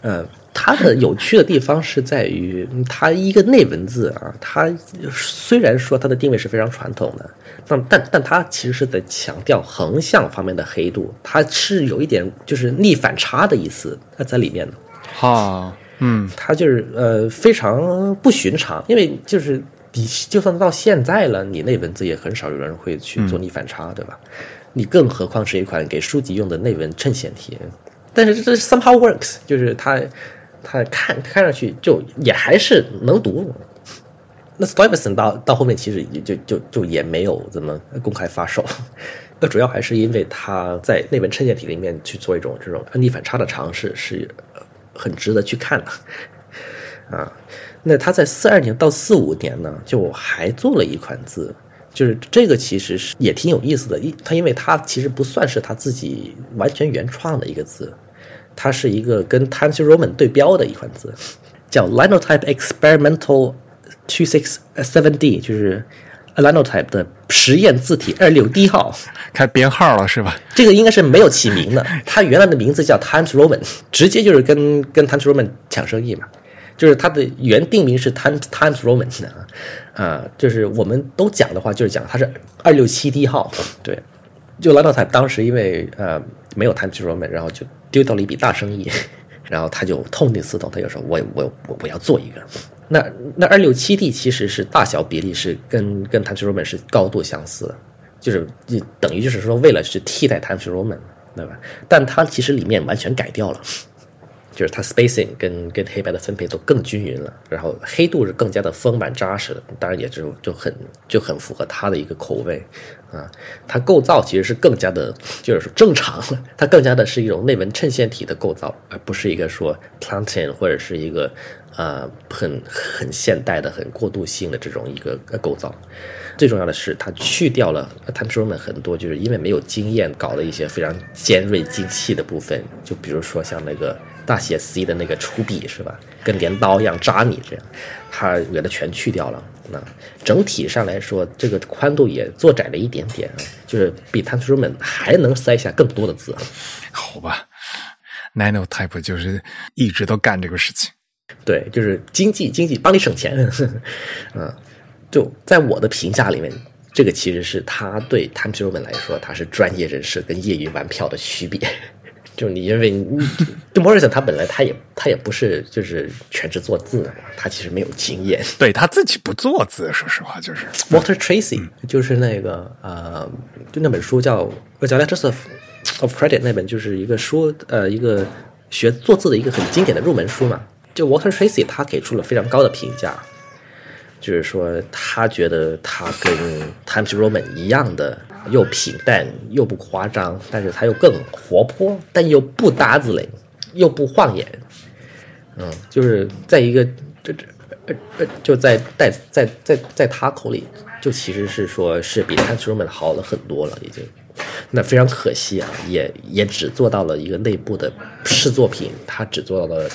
呃，它的有趣的地方是在于，嗯它一个内文字啊，它虽然说它的定位是非常传统的，但但但它其实是在强调横向方面的黑度，它是有一点就是逆反差的意思它在里面的。哈，嗯它就是呃非常不寻常，因为就是你就算到现在了，你内文字也很少有人会去做逆反差，对吧？你更何况是一款给书籍用的内文衬线体，但是这 somehow works，就是它它看看上去就也还是能读。那 Stuyvesant 到到后面其实也就就就也没有怎么公开发售，*laughs* 那主要还是因为他在那本衬线体里面去做一种这种逆反差的尝试，是很值得去看的。*laughs* 啊，那他在四二年到四五年呢，就还做了一款字，就是这个其实是也挺有意思的。一他因为他其实不算是他自己完全原创的一个字，它是一个跟 Times Roman 对标的一款字，叫 Linotype Experimental Two Six Seven D，就是 lanotype 的实验字体二六 D 号。开编号了是吧？这个应该是没有起名的，它原来的名字叫 Times Roman，直接就是跟跟 Times Roman 抢生意嘛。就是它的原定名是 Times Times Roman 的啊，啊，就是我们都讲的话，就是讲它是二六七 D 号，对。就 lanotype 当时因为呃没有 Times Roman，然后就丢掉了一笔大生意，然后他就痛定思痛，他就说我我我我要做一个。那那二六七 D 其实是大小比例是跟跟 Times Roman 是高度相似的，就是就等于就是说为了是替代 Times Roman，对吧？但它其实里面完全改掉了。就是它 spacing 跟跟黑白的分配都更均匀了，然后黑度是更加的丰满扎实的，当然也就就很就很符合它的一个口味啊。它构造其实是更加的，就是说正常了，它更加的是一种内纹衬线体的构造，而不是一个说 planting 或者是一个呃很很现代的、很过渡性的这种一个构造。最重要的是，它去掉了 Times Roman 很多就是因为没有经验搞了一些非常尖锐精细的部分，就比如说像那个。大写 C 的那个出笔是吧，跟镰刀一样扎你这样，他给它全去掉了。那整体上来说，这个宽度也做窄了一点点啊，就是比 Times Roman 还能塞下更多的字。好吧，Nanotype 就是一直都干这个事情。对，就是经济经济帮你省钱。嗯，*laughs* 就在我的评价里面，这个其实是他对 Times Roman 来说，他是专业人士跟业余玩票的区别。就你因为，就 Morrison 他本来他也他也不是就是全职做字的嘛，他其实没有经验。*laughs* 对他自己不做字，说实话就是 Walter Tracy，、就是那个呃，就那本书叫《叫 Letters of of Credit》那本，就是一个书呃一个学做字的一个很经典的入门书嘛。就 Walter Tracy 他给出了非常高的评价，就是说他觉得他跟 Times Roman 一样的。又平淡又不夸张，但是它又更活泼，但又不搭子嘞，又不晃眼，嗯，就是在一个这这呃呃，就在在在在在他口里，就其实是说是比 Times Roman 好了很多了，已经。那非常可惜啊，也也只做到了一个内部的试作品，他只做到了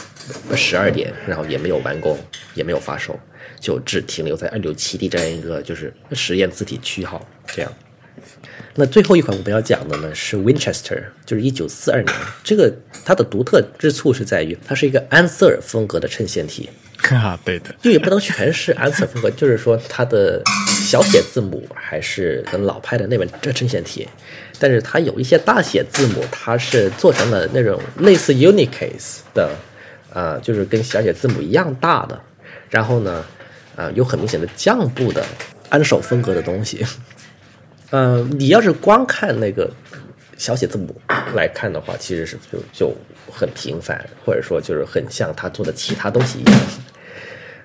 十二点，然后也没有完工，也没有发售，就只停留在二六七 D 这样一个就是实验字体区号这样。那最后一款我们要讲的呢是 Winchester，就是一九四二年。这个它的独特之处是在于，它是一个安瑟尔风格的衬线体。*laughs* 啊，对的，就也不能全是安瑟尔风格，就是说它的小写字母还是很老派的那本这衬线体，但是它有一些大写字母，它是做成了那种类似 Unicase 的，啊，就是跟小写字母一样大的，然后呢，啊，有很明显的降部的安手风格的东西。嗯，你要是光看那个小写字母来看的话，其实是就就很平凡，或者说就是很像他做的其他东西一样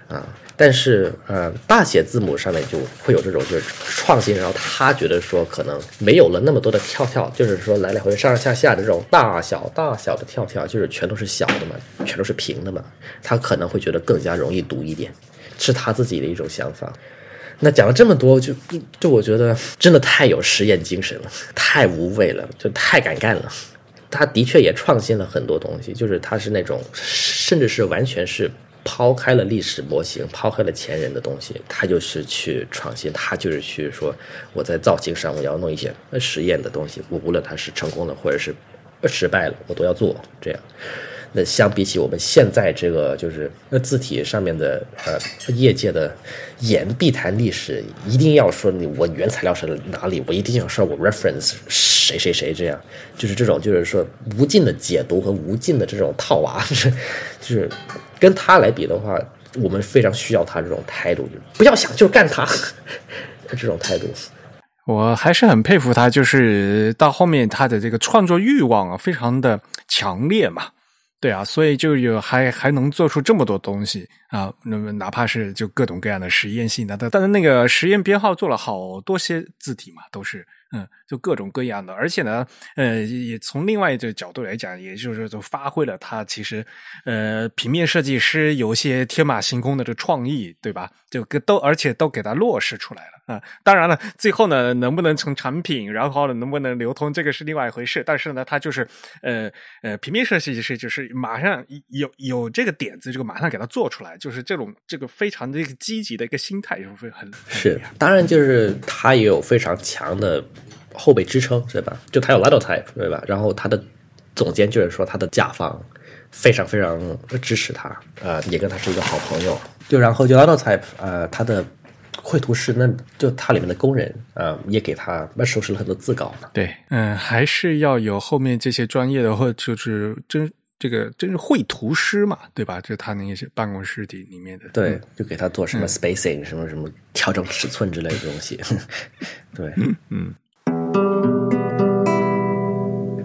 啊。但是呃，大写字母上面就会有这种就是创新，然后他觉得说可能没有了那么多的跳跳，就是说来来回回上上下下的这种大小大小的跳跳，就是全都是小的嘛，全都是平的嘛，他可能会觉得更加容易读一点，是他自己的一种想法。那讲了这么多，就就我觉得真的太有实验精神了，太无畏了，就太敢干了。他的确也创新了很多东西，就是他是那种，甚至是完全是抛开了历史模型，抛开了前人的东西，他就是去创新，他就是去说我在造型上我要弄一些实验的东西，我无论他是成功的或者是失败了，我都要做这样。那相比起我们现在这个就是那字体上面的呃业界的言必谈历史，一定要说你我原材料是哪里，我一定要说我 reference 谁谁谁这样，就是这种就是说无尽的解读和无尽的这种套娃，就 *laughs* 是就是跟他来比的话，我们非常需要他这种态度，不要想就是干他 *laughs* 这种态度。我还是很佩服他，就是到后面他的这个创作欲望啊，非常的强烈嘛。对啊，所以就有还还能做出这么多东西啊，那么哪怕是就各种各样的实验性的，但但是那个实验编号做了好多些字体嘛，都是嗯，就各种各样的，而且呢，呃，也从另外一个角度来讲，也就是就发挥了他其实呃平面设计师有些天马行空的这创意，对吧？就都而且都给他落实出来了。啊，当然了，最后呢，能不能成产品，然后呢，能不能流通，这个是另外一回事。但是呢，他就是，呃呃，平面设计师就是马上有有这个点子，这个马上给它做出来，就是这种这个非常的一个积极的一个心态，是很是。当然，就是他也有非常强的后备支撑，对吧？就他有 Linotype，对吧？然后他的总监就是说，他的甲方非常非常支持他，呃，也跟他是一个好朋友。就然后就 Linotype，呃，他的。绘图师，那就他里面的工人啊，也给他收拾了很多字稿嘛。对，嗯，还是要有后面这些专业的，或就是真这个真是绘图师嘛，对吧？就他那些办公室里里面的，对，就给他做什么 spacing，什么什么调整尺寸之类的东西。*laughs* 对，嗯。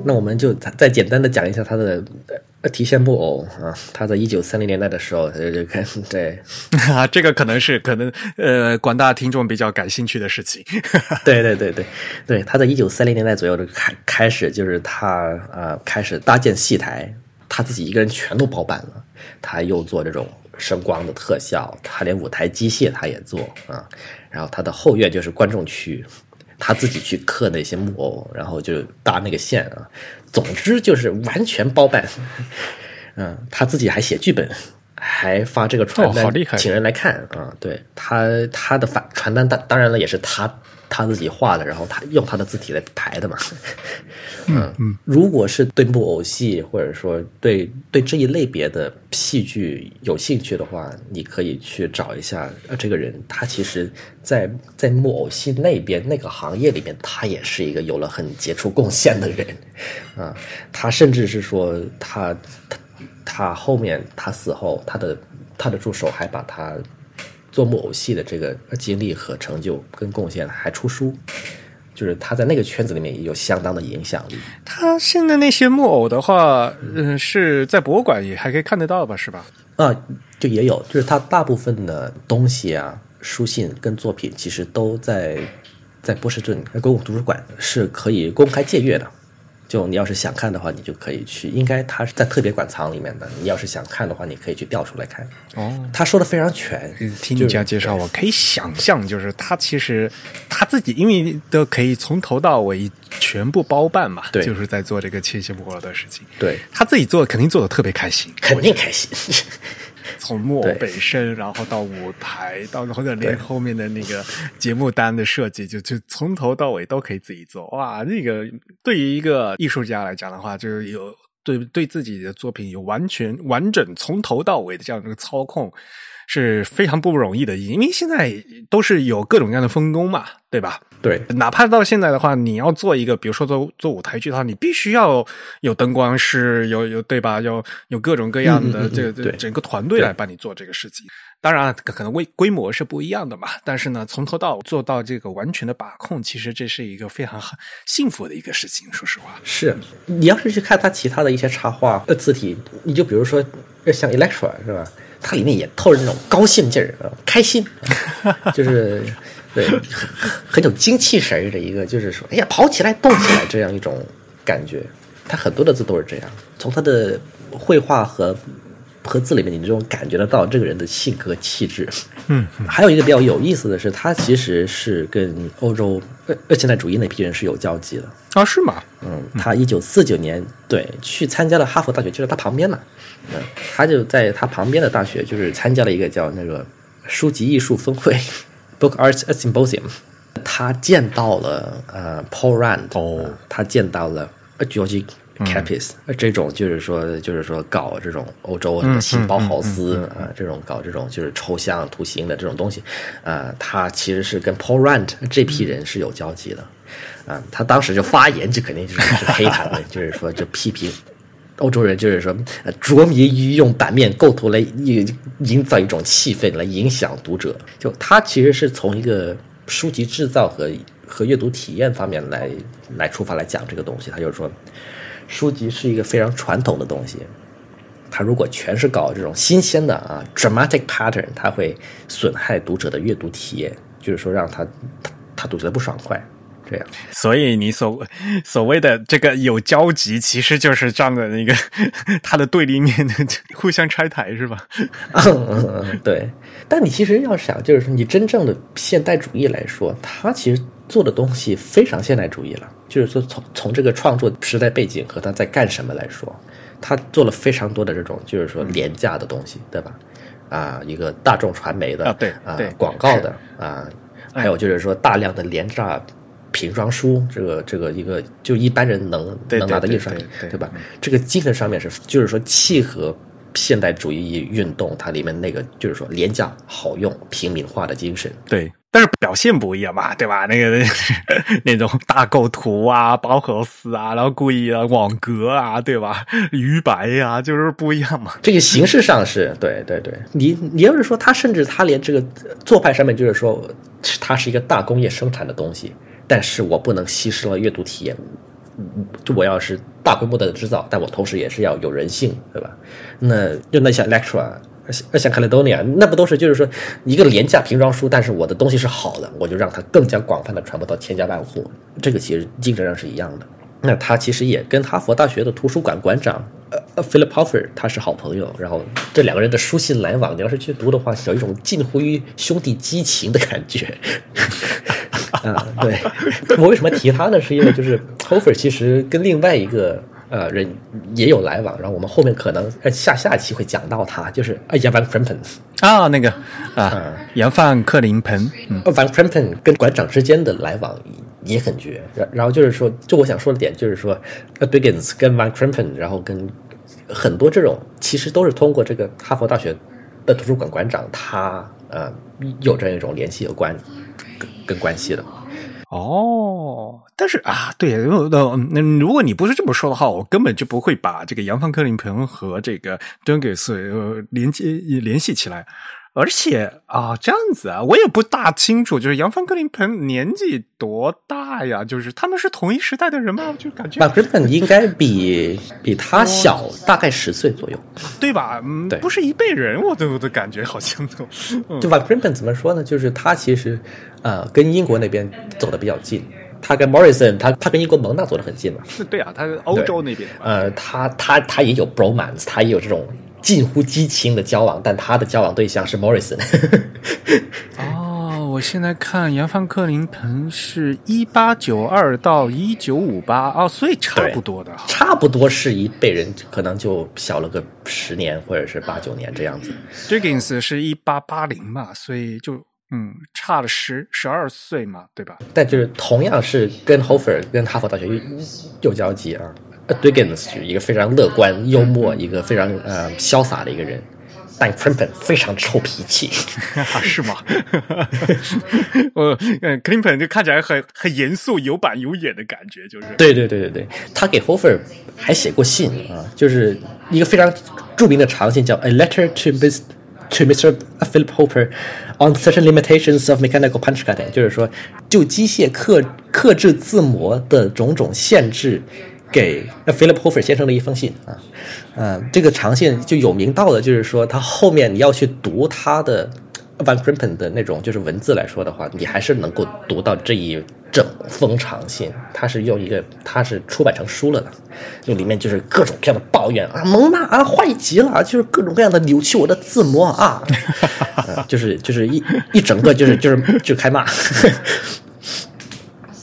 那我们就再简单的讲一下他的提线木偶啊，他在一九三零年代的时候他就开始对啊，这个可能是可能呃广大听众比较感兴趣的事情。对对对对对，他在一九三零年代左右的开开始，就是他啊开始搭建戏台，他自己一个人全都包办了，他又做这种声光的特效，他连舞台机械他也做啊，然后他的后院就是观众区。他自己去刻那些木偶，然后就搭那个线啊，总之就是完全包办。嗯，他自己还写剧本，还发这个传单，请人来看啊。对他，他的反传单当当然了，也是他。他自己画的，然后他用他的字体来排的嘛。嗯嗯，如果是对木偶戏或者说对对这一类别的戏剧有兴趣的话，你可以去找一下这个人。他其实，在在木偶戏那边那个行业里面，他也是一个有了很杰出贡献的人啊。他甚至是说，他他他后面他死后，他的他的助手还把他。做木偶戏的这个经历和成就跟贡献，还出书，就是他在那个圈子里面也有相当的影响力。他现在那些木偶的话，嗯，是在博物馆也还可以看得到吧？是吧？啊，就也有，就是他大部分的东西啊，书信跟作品，其实都在在波士顿公共图书馆是可以公开借阅的。就你要是想看的话，你就可以去。应该他是在特别馆藏里面的。你要是想看的话，你可以去调出来看。哦，他说的非常全。听你这样介绍，我可以想象，就是他其实他自己，因为都可以从头到尾全部包办嘛。对，就是在做这个切切不偶的事情。对，他自己做肯定做的特别开心，肯定开心。从木偶本身，然后到舞台，到或者连后面的那个节目单的设计，就就从头到尾都可以自己做。哇，那个对于一个艺术家来讲的话，就是有对对自己的作品有完全完整从头到尾的这样的操控。是非常不容易的，因为现在都是有各种各样的分工嘛，对吧？对，哪怕到现在的话，你要做一个，比如说做做舞台剧的话，你必须要有灯光师，有有对吧？有有各种各样的这个整个团队来帮你做这个事情。当然，可能规规模是不一样的嘛，但是呢，从头到做到这个完全的把控，其实这是一个非常幸福的一个事情。说实话，是你要是去看他其他的一些插画呃字体，你就比如说像 Electra 是吧？它里面也透着那种高兴劲儿啊，开心，*laughs* 就是对，很很有精气神儿的一个，就是说，哎呀，跑起来，动起来，这样一种感觉。他很多的字都是这样，从他的绘画和和字里面，你这种感觉得到这个人的性格气质。嗯，*laughs* 还有一个比较有意思的是，他其实是跟欧洲呃呃现代主义那批人是有交集的。啊，是吗？嗯，他一九四九年对去参加了哈佛大学，就在他旁边嘛。嗯，他就在他旁边的大学，就是参加了一个叫那个书籍艺术峰会 （Book Arts Symposium）。他见到了呃 Paul Rand，哦呃他见到了 George Capis，、这种就是说就是说搞这种欧洲什么新包豪斯啊、这种搞这种就是抽象图形的这种东西，啊、他其实是跟 Paul Rand 这批人是有交集的。啊，他当时就发言，就肯定就是是黑他们，*laughs* 就是说就批评欧洲人，就是说呃着迷于用版面构图来营营造一种气氛，来影响读者。就他其实是从一个书籍制造和和阅读体验方面来来出发来讲这个东西。他就是说，书籍是一个非常传统的东西，它如果全是搞这种新鲜的啊 dramatic pattern，它会损害读者的阅读体验，就是说让他他他读起来不爽快。这样，所以你所所谓的这个有交集，其实就是站在那个他的对立面的互相拆台，是吧？*laughs* 嗯嗯嗯，对。但你其实要想，就是说你真正的现代主义来说，它其实做的东西非常现代主义了。就是说从从这个创作时代背景和他在干什么来说，他做了非常多的这种就是说廉价的东西，对吧？啊，一个大众传媒的啊对啊对广告的啊，还有就是说大量的廉价。瓶装书，这个这个一个就一般人能能拿的印刷品，对吧？这个精神上面是，就是说契合现代主义运动它里面那个，就是说廉价、好用、平民化的精神。对，但是表现不一样嘛，对吧？那个 *laughs* 那种大构图啊、包豪斯啊，然后故意啊网格啊，对吧？*laughs* 鱼白呀、就是不一样嘛。这个形式上是对对对，你你要是说他甚至他连这个做派上面就是说，它是一个大工业生产的东西，但是我不能牺牲了阅读体验。就我要是大规模的制造，但我同时也是要有人性，对吧？那就那些 lecture 像像 Caledonia，那不都是就是说一个廉价瓶装书，但是我的东西是好的，我就让它更加广泛的传播到千家万户。这个其实精神上是一样的。那他其实也跟哈佛大学的图书馆馆长呃呃 Philip Hoffer 他是好朋友，然后这两个人的书信来往，你要是去读的话，有一种近乎于兄弟激情的感觉。*laughs* 啊，对，*laughs* 我为什么提他呢？是因为就是 Hofer 其实跟另外一个呃人也有来往，然后我们后面可能呃下下期会讲到他，就是呃 Van Krempen。啊，那个啊，杨范克林彭，嗯，呃 Van Krempen 跟馆长之间的来往也很绝。然然后就是说，就我想说的点就是说呃 Biggins 跟 Van Krempen，然后跟很多这种其实都是通过这个哈佛大学的图书馆馆长，他呃有这样一种联系有关跟跟关系的。哦，但是啊，对，如果你不是这么说的话，我根本就不会把这个杨帆克林鹏和这个敦格斯呃连接联系起来。而且啊，这样子啊，我也不大清楚，就是杨帆克林鹏年纪多大呀？就是他们是同一时代的人吗？就感觉 Krempen 应该比比他小大概十岁左右。*laughs* 对吧？嗯，对不是一辈人，我都我都感觉好像都，嗯就 Krempen 怎么说呢？就是他其实呃跟英国那边走的比较近，他跟 Morrison 他他跟英国蒙纳走得很近嘛。是对啊，他是欧洲那边，呃，他他他也有 bromance，他也有这种近乎激情的交往，但他的交往对象是 Morrison。*laughs* 哦，我现在看杨范克林滕是一八九二到一九五八哦，所以差不多的。差不多是一辈人，可能就小了个十年或者是八九年这样子。Diggins 是一八八零嘛，所以就嗯差了十十二岁嘛，对吧？但就是同样是跟 Hofer 跟哈佛大学有有交集啊。Diggins 是一个非常乐观、幽默、一个非常呃潇洒的一个人，但 Crimpen 非常臭脾气。*laughs* 是吗？*laughs* 我呃 c l i n t o n 就看起来很很严肃、有板有眼的感觉，就是对对对对对，他给 Hofer 还写过信啊，就是一个非常著名的长信，叫《A Letter to Mr. to Mr. Philip Hofer on Certain Limitations of Mechanical Punch Cutting》，就是说就机械刻刻制字模的种种限制。给 Philip Hofer 先生的一封信啊，呃，这个长信就有名到的，就是说他后面你要去读他的 Van Krempen 的那种就是文字来说的话，你还是能够读到这一整封长信，他是用一个，他是出版成书了的，就里面就是各种各样的抱怨啊，蒙娜啊，坏极了，就是各种各样的扭曲我的自摸啊，呃就是就是一一整个就是就是就开骂。*laughs*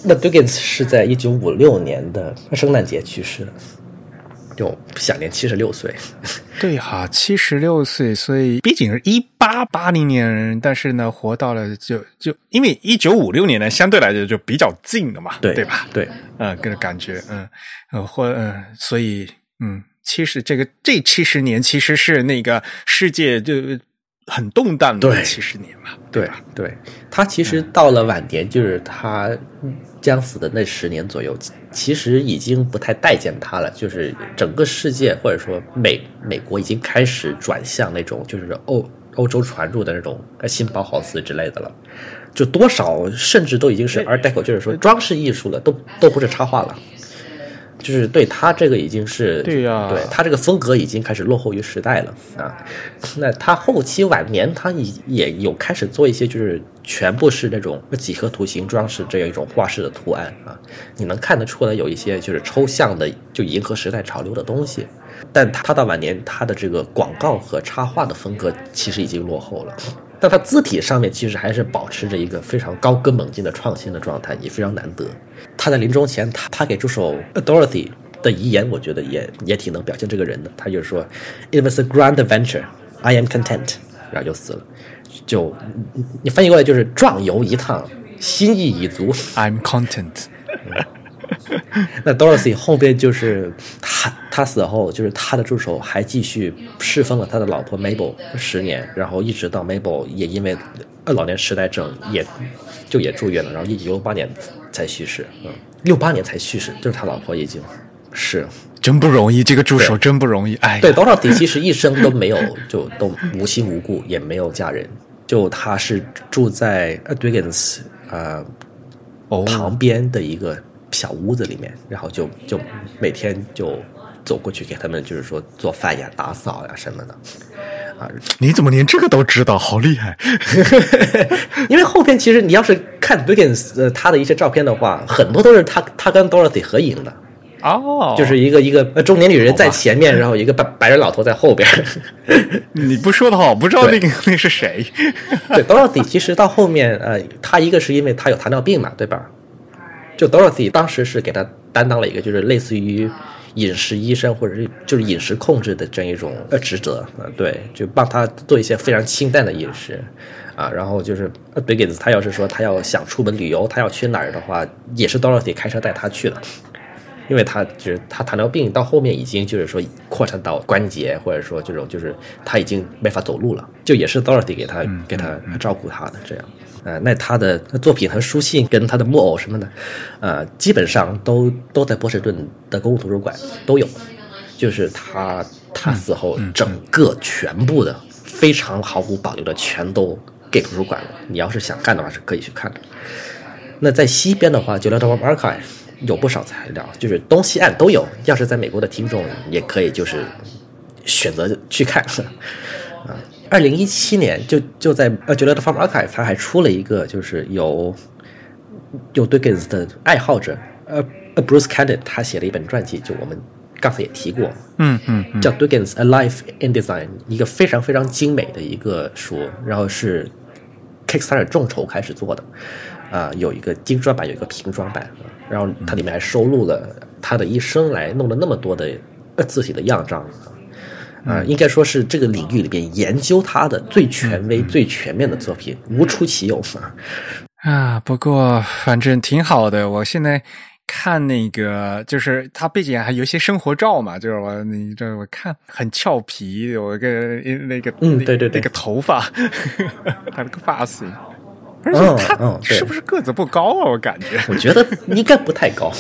那 Dugans 是在一九五六年的圣诞节去世的，就享年七十六岁。*laughs* 对哈，七十六岁，所以毕竟是一八八零年人，但是呢，活到了就就因为一九五六年呢，相对来讲就比较近了嘛，对对吧？对，嗯，跟着感觉，嗯，呃，或嗯，所以嗯，其实这个这七十年其实是那个世界就很动荡的对七十年嘛，对吧？对，他其实到了晚年，就是他将死的那十年左右，其其实已经不太待见他了。就是整个世界或者说美美国已经开始转向那种就是欧欧洲传入的那种呃新包豪斯之类的了，就多少甚至都已经是 Art Deco，就是说装饰艺术了，都都不是插画了。就是对他这个已经是对呀对他这个风格已经开始落后于时代了啊。那他后期晚年，他也也有开始做一些就是全部是那种几何图形装饰这样一种画式的图案啊，你能看得出来有一些就是抽象的，就迎合时代潮流的东西。但他他到晚年，他的这个广告和插画的风格其实已经落后了。但他字体上面其实还是保持着一个非常高歌猛进的创新的状态，也非常难得。他在临终前，他他给助手 Dorothy 的遗言，我觉得也也挺能表现这个人的。他就是说，It was a grand adventure, I am content，然后就死了。就你你翻译过来就是壮游一趟，心意已足。I'm content。*laughs* *laughs* 那 Dorothy 后边就是他，他死后就是他的助手还继续侍奉了他的老婆 Mabel 十年，然后一直到 Mabel 也因为呃老年痴呆症也就也住院了，然后一九六八年才去世，嗯，六八年才去世，就是他老婆已经是。真不容易，这个助手真不容易。哎，对 Dorothy 其实一生都没有就都无亲无故，也没有嫁人，就他是住在呃 Duggins 呃哦，旁边的一个小屋子里面，然后就就每天就走过去给他们，就是说做饭呀、打扫呀什么的。啊，你怎么连这个都知道？好厉害！*laughs* 因为后边其实你要是看 Duggins 呃他的一些照片的话，很多都是他他跟 Dorothy 合影的，哦，就是一个一个呃中年女人在前面，然后一个白白人老头在后边。*laughs* 你不说的话，我不知道那个那是谁。对，Dorothy 其实到后面，呃，他一个是因为他有糖尿病嘛，对吧？就 Dorothy 当时是给他担当了一个就是类似于饮食医生或者是就是饮食控制的这样一种呃职责，呃，对，就帮他做一些非常清淡的饮食，啊，然后就是呃 Biggins 他要是说他要想出门旅游，他要去哪儿的话，也是 Dorothy 开车带他去的。因为他就是他糖尿病到后面已经就是说扩散到关节，或者说这种就是他已经没法走路了，就也是 Dorothy 给他给他照顾他的这样。呃，那他的作品和书信跟他的木偶什么的，呃，基本上都都在波士顿的公共图书馆都有。就是他他死后，整个全部的非常毫无保留的全都给图书馆了。你要是想看的话，是可以去看的。那在西边的话，就 Little Archive 有不少材料，就是东西岸都有。要是在美国的听众，也可以就是选择去看。啊，*laughs* 二零一七年就就在呃 j u l i a Farm Archive，它还出了一个就是有有 Dickens 的爱好者，呃呃 Bruce Cannon 他写了一本传记，就我们刚才也提过，嗯嗯嗯，叫 Dickens A Life in Design，一个非常非常精美的一个书，然后是 Kickstarter 众筹开始做的，啊、有一个精装版，有一个平装版，啊然后它里面还收录了他的一生来弄了那么多的呃字体的样章啊、应该说是这个领域里边研究他的最权威、最全面的作品，无出其右啊。啊，不过反正挺好的。我现在看那个，就是他背景还有一些生活照嘛，就是我你这我看很俏皮，有一个那个嗯对对对那个头发，*laughs* 他那个发型，且他是不是个子不高啊？我感觉。我觉得应该不太高。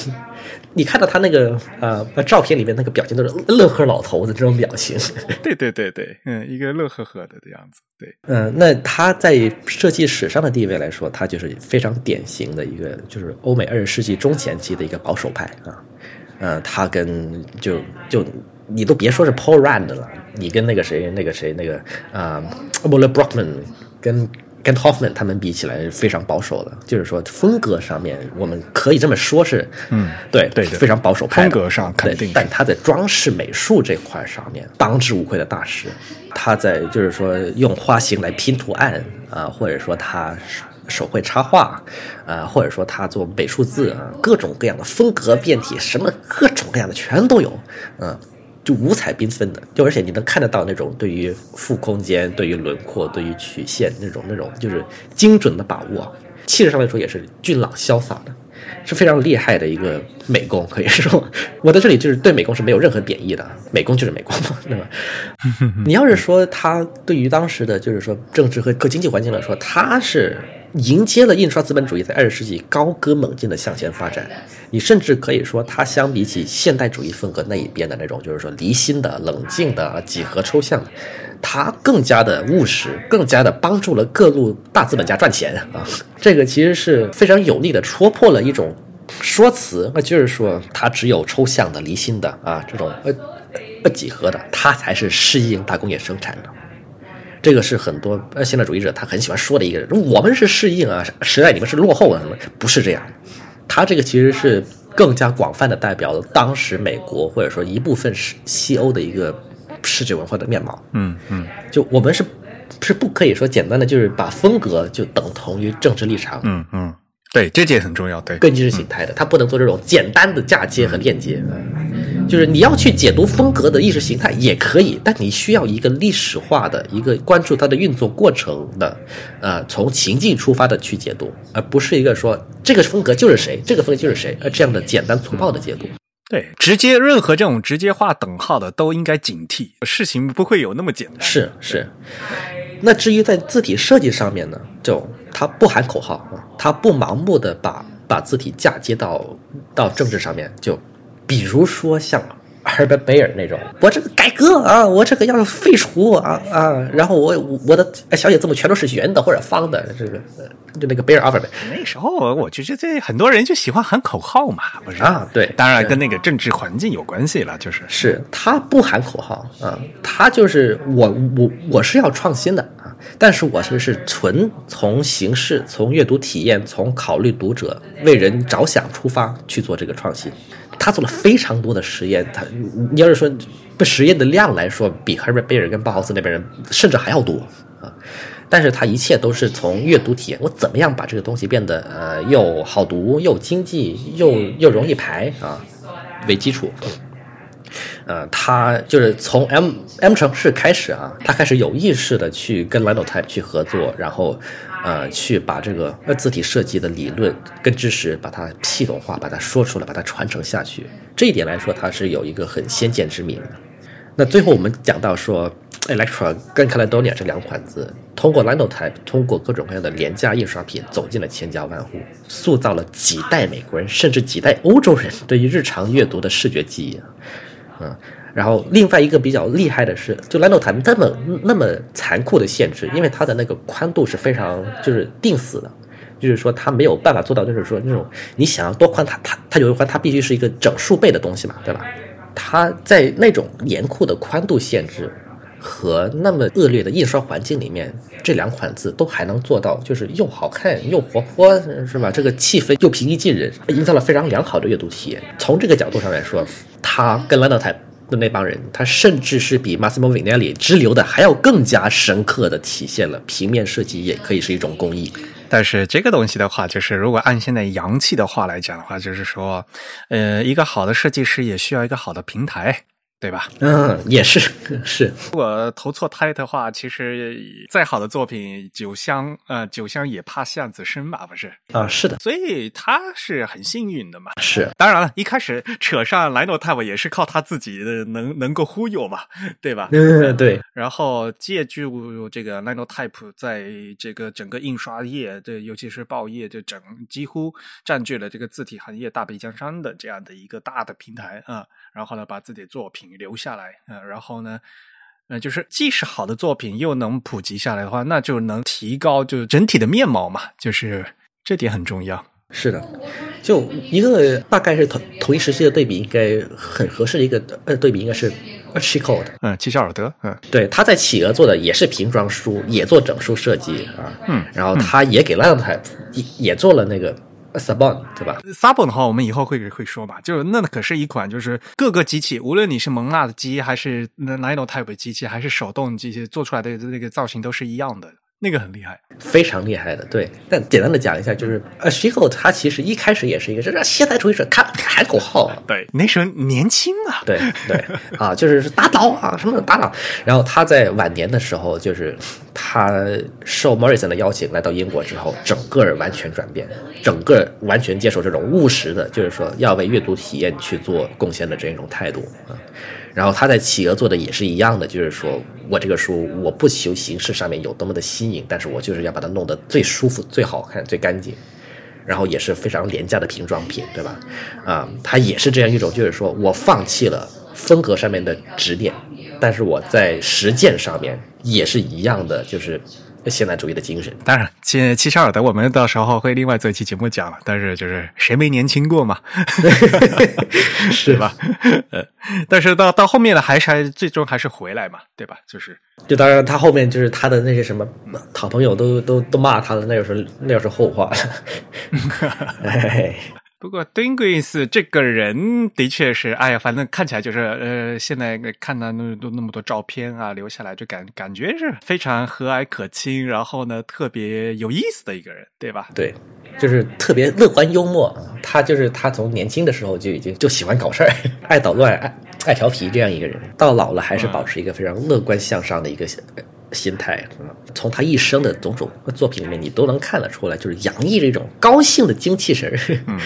你看到他那个呃照片里面那个表情都是乐呵老头子这种表情。*laughs* 对对对对，嗯，一个乐呵呵的的样子，对，嗯、那他在设计史上的地位来说，他就是非常典型的一个，就是欧美二十世纪中前期的一个保守派啊。呃，他跟就就你都别说是 Paul Rand 了，你跟那个谁那个谁那个啊 w a l l e r Brockman 跟跟 Hoffman 他们比起来非常保守的，就是说风格上面我们可以这么说是，嗯，对对对非常保守派风格上肯定但他在装饰美术这块上面当之无愧的大师。他在就是说用花型来拼图案啊、或者说他手手绘插画啊、或者说他做美术字啊，各种各样的风格变体，什么各种各样的全都有，嗯、就五彩缤纷的，就而且你能看得到那种对于负空间、对于轮廓、对于曲线那种那种就是精准的把握，气质上来说也是俊朗潇洒的，是非常厉害的一个美工，可以说 *laughs* 我在这里就是对美工是没有任何贬义的，美工就是美工嘛，*laughs* 对吧？*laughs* 你要是说他对于当时的就是说政治和各经济环境来说，他是迎接了印刷资本主义在二十世纪高歌猛进的向前发展。你甚至可以说，它相比起现代主义风格那一边的那种，就是说离心的、冷静的、几何抽象的，它更加的务实，更加的帮助了各路大资本家赚钱啊！这个其实是非常有力的戳破了一种说辞，那就是说它只有抽象的、离心的啊这种呃呃几何的，它才是适应大工业生产的。这个是很多呃现代主义者他很喜欢说的一个人，我们是适应啊，时代你们是落后啊，什么不是这样？他这个其实是更加广泛的代表了当时美国或者说一部分是西欧的一个视觉文化的面貌。嗯嗯就我们是是不可以说简单的就是把风格就等同于政治立场，嗯嗯，对，这点很重要。对，跟意识形态的，它不能做这种简单的嫁接和链接。就是你要去解读风格的意识形态也可以，但你需要一个历史化的一个关注它的运作过程的，呃，从情境出发的去解读，而不是一个说这个风格就是谁，这个风格就是谁，呃，这样的简单粗暴的解读。对，直接任何这种直接画等号的都应该警惕，事情不会有那么简单。是是。那至于在字体设计上面呢，就它不喊口号啊，它不盲目的把把字体嫁接到到政治上面，就比如说像 Herbert Bayer 那种，我这个改革啊，我这个要废除啊啊，然后我我的小写字母全都是圆的或者方的，这个呃就那个 Bayer alphabet 那时候我就觉得这很多人就喜欢喊口号嘛，不是？啊对当然跟那个政治环境有关系了，就是。是他不喊口号啊，他就是我我我是要创新的啊，但是我是是纯从形式、从阅读体验、从考虑读者、为人着想出发去做这个创新。他做了非常多的实验，他你要是说不实验的量来说，比 Herbert Bayer 跟鲍豪斯那边人甚至还要多啊。但是他一切都是从阅读体验，我怎么样把这个东西变得呃又好读又经济又又容易排啊为基础。呃，他就是从 M M 城市开始啊，他开始有意识的去跟 Linotype 去合作，然后呃去把这个字体设计的理论跟知识把它系统化，把它说出来，把它传承下去。这一点来说，他是有一个很先见之明的。那最后我们讲到说，Electra 跟 Caledonia 这两款字，通过 Linotype，通过各种各样的廉价印刷品走进了千家万户，塑造了几代美国人甚至几代欧洲人对于日常阅读的视觉记忆啊。嗯，然后另外一个比较厉害的是，就 Nano 它那么那么残酷的限制，因为它的那个宽度是非常就是定死的。就是说，它没有办法做到，就是说那种你想要多宽，它它它有的宽，它必须是一个整数倍的东西嘛，对吧？它在那种严酷的宽度限制和那么恶劣的印刷环境里面，这两款字都还能做到，就是又好看又活泼，是吧？这个气氛又平易近人，营造了非常良好的阅读体验。从这个角度上来说，他跟 Linotype 的那帮人，他甚至是比 Massimo Vignelli 直流的还要更加深刻的体现了平面设计也可以是一种工艺。但是这个东西的话，就是如果按现在洋气的话来讲的话，就是说，呃，一个好的设计师也需要一个好的平台，对吧？嗯，也是 *laughs* 是，如果投错胎的话，其实再好的作品，酒香呃，酒香也怕巷子深嘛，不是？啊，是的，所以他是很幸运的嘛。是当然了，一开始扯上莱诺泰，我也是靠他自己的能能够忽悠嘛，*laughs* 对吧？嗯，对，然后借助这个 Linotype 在这个整个印刷业，这尤其是报业，就整几乎占据了这个字体行业大北江山的这样的一个大的平台啊。然后呢，把自己的作品留下来，呃，然后呢，呃，就是既是好的作品，又能普及下来的话，那就能提高就是整体的面貌嘛，就是这点很重要。是的，就一个大概是同同一时期的对比，应该很合适的一个呃对比，应该是 She Code。嗯，齐肖尔德，嗯，对，他在企鹅做的也是瓶装书，也做整书设计啊，嗯，然后他也给 Linotype 也也做了那个 Sabon，对吧？Sabon 的话，我们以后会会说吧。就是那可是一款，就是各个机器，无论你是蒙娜的机，还是 nino type 的机器，还是手动机器做出来的那个造型都是一样的，那个很厉害。非常厉害的，对。但简单的讲一下，就是呃 s h i k o 他其实一开始也是一个就是现代主义者他喊口号，对，那时候年轻啊，对对啊，就是打倒啊什么的打倒。然后他在晚年的时候，就是他受 Morrison 的邀请来到英国之后，整个完全转变，整个完全接受这种务实的，就是说要为阅读体验去做贡献的这种态度啊。然后他在企鹅做的也是一样的，就是说我这个书我不求形式上面有多么的新颖，但是我就是要把它弄得最舒服、最好看、最干净。然后也是非常廉价的瓶装品，对吧？啊，他也是这样一种，就是说我放弃了风格上面的执念，但是我在实践上面也是一样的，就是现代主义的精神。当然，七七十二的我们到时候会另外做一期节目讲了。但是就是谁没年轻过嘛，*laughs* *laughs* 是吧？呃，但是到到后面呢，还是还最终还是回来嘛，对吧？就是，就当然他后面就是他的那些什么好朋友都都都骂他了，那又是那又是后话了。*laughs* 哎，不过 Dingus 这个人的确是，哎呀，反正看起来就是，呃，现在看到那都那么多照片啊，留下来就感感觉是非常和蔼可亲，然后呢，特别有意思的一个人，对吧？对，就是特别乐观幽默。他就是他从年轻的时候就已经就喜欢搞事儿，爱捣乱，爱爱调皮这样一个人，到老了还是保持一个非常乐观向上的一个心态。从他一生的种种作品里面，你都能看得出来，就是洋溢着一种高兴的精气神。*laughs* 嗯，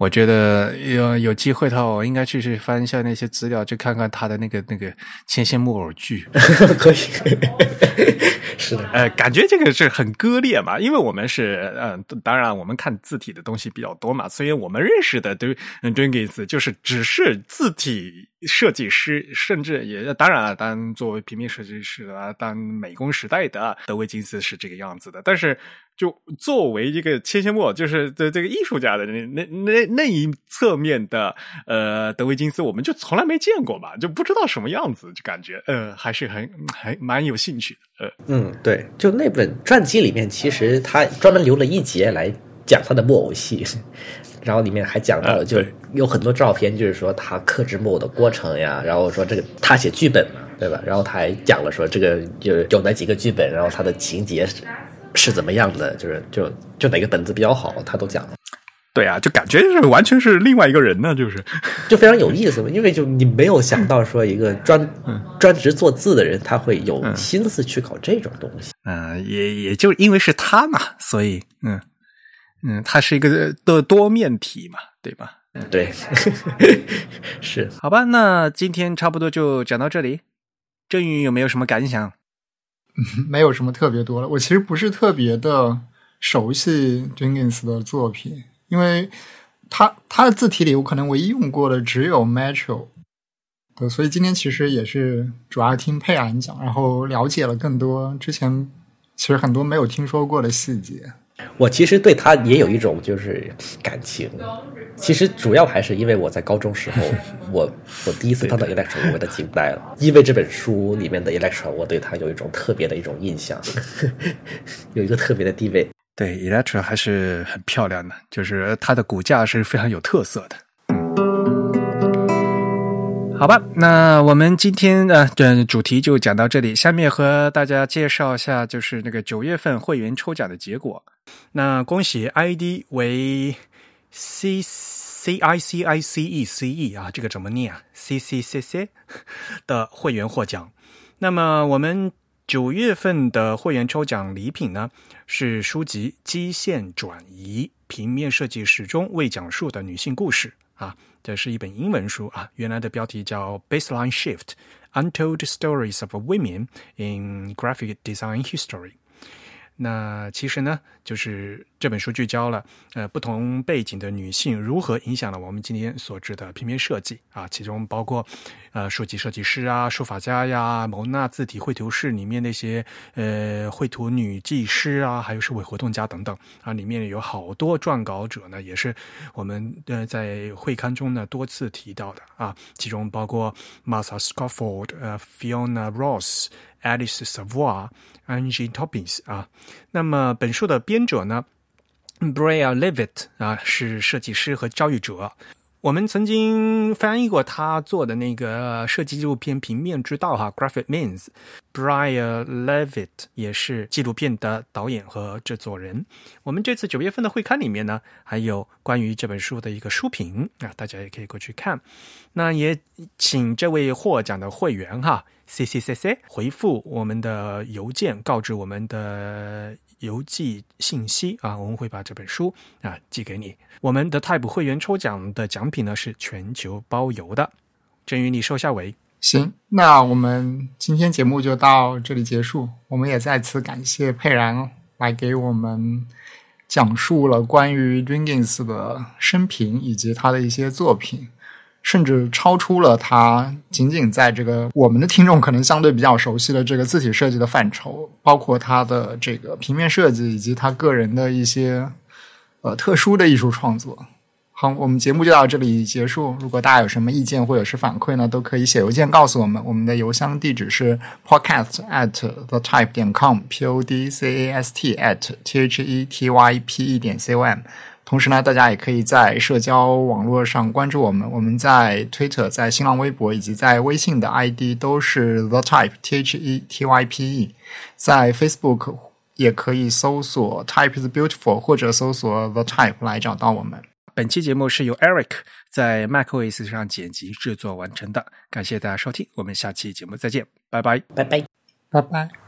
我觉得有有机会的话，我应该去去翻一下那些资料，去看看他的那个那个牵线木偶剧。*laughs* 可以，*laughs* 是的，呃，感觉这个是很割裂嘛，因为我们是，嗯、呃，当然我们看字体的东西比较多嘛，所以我们认识的对 d r i n g i s 就是只是字体设计师，甚至也当然了，当作为平面设计师啊，当美工时代的德维金斯是这个样子的，但是就作为一个切切莫，就是这这个艺术家的那那那那一侧面的呃德维金斯，我们就从来没见过嘛，就不知道什么样子，就感觉呃还是很还蛮有兴趣的，呃嗯，对，就那本传记里面，其实他专门留了一节来讲他的木偶戏。*laughs* 然后里面还讲到了，就有很多照片，就是说他克制木偶的过程呀。然后说这个他写剧本嘛，对吧？然后他还讲了说这个有有哪几个剧本，然后他的情节是是怎么样的，就是就就哪个本子比较好，他都讲了。对啊，就感觉是完全是另外一个人呢，就是 *laughs* 就非常有意思嘛。因为就你没有想到说一个专、嗯、专职做字的人，他会有心思去搞这种东西。嗯、呃，也也就因为是他嘛，所以嗯。嗯，他是一个的多面体嘛，对吧？对，*laughs* 是好吧。那今天差不多就讲到这里。郑宇有没有什么感想？*laughs* 没有什么特别多了。我其实不是特别的熟悉 Jenkins 的作品，因为他他的字体里我可能唯一用过的只有 Metro。对，所以今天其实也是主要听佩安讲，然后了解了更多之前其实很多没有听说过的细节。我其实对他也有一种就是感情，其实主要还是因为我在高中时候，*laughs* 我我第一次看到 Electro，我被他惊呆了。因为这本书里面的 Electro，我对他有一种特别的一种印象，*laughs* 有一个特别的地位。对 Electro 还是很漂亮的，就是它的骨架是非常有特色的。好吧，那我们今天呃的主题就讲到这里。下面和大家介绍一下，就是那个九月份会员抽奖的结果。那恭喜 ID 为 C C I C I C E C E 啊，这个怎么念啊？C C C C 的会员获奖。那么我们九月份的会员抽奖礼品呢，是书籍《基线转移：平面设计史中未讲述的女性故事》啊。这是一本英文书啊，原来的标题叫《Baseline Shift: Untold Stories of Women in Graphic Design History》。 那其实呢，就是这本书聚焦了呃不同背景的女性如何影响了我们今天所知的平面设计啊，其中包括呃书籍设计师啊、书法家呀、蒙娜字体绘图室里面那些呃绘图女技师啊，还有社会活动家等等啊，里面有好多撰稿者呢，也是我们呃在会刊中呢多次提到的啊，其中包括 Martha Scofford、呃 Fiona Ross、Alice Savoy、Angie Toppings 啊，那么本书的编者呢？Brea Levitt 啊，是设计师和教育者。我们曾经翻译过他做的那个设计纪录片《平面之道》哈，Graphic Means。Brea Levitt 也是纪录片的导演和制作人。我们这次九月份的会刊里面呢，还有关于这本书的一个书评啊，大家也可以过去看。那也请这位获奖的会员哈，C C C C 回复我们的邮件，告知我们的。邮寄信息啊，我们会把这本书啊寄给你。我们的 Type 会员抽奖的奖品呢是全球包邮的。郑宇，你收下尾。行，那我们今天节目就到这里结束。我们也再次感谢佩然来给我们讲述了关于 Dringins 的生平以及他的一些作品。甚至超出了他仅仅在这个我们的听众可能相对比较熟悉的这个字体设计的范畴，包括他的这个平面设计以及他个人的一些呃特殊的艺术创作。好，我们节目就到这里结束。如果大家有什么意见或者是反馈呢，都可以写邮件告诉我们。我们的邮箱地址是 podcast at the type 点 com，p o d c a s t at t h e t y p e 点 c o m。同时呢，大家也可以在社交网络上关注我们。我们在 Twitter、在新浪微博以及在微信的 ID 都是 The Type T H E T Y P E。在 Facebook 也可以搜索 Type is Beautiful 或者搜索 The Type 来找到我们。本期节目是由 Eric 在 MacOS 上剪辑制作完成的。感谢大家收听，我们下期节目再见，拜拜，拜拜，拜拜。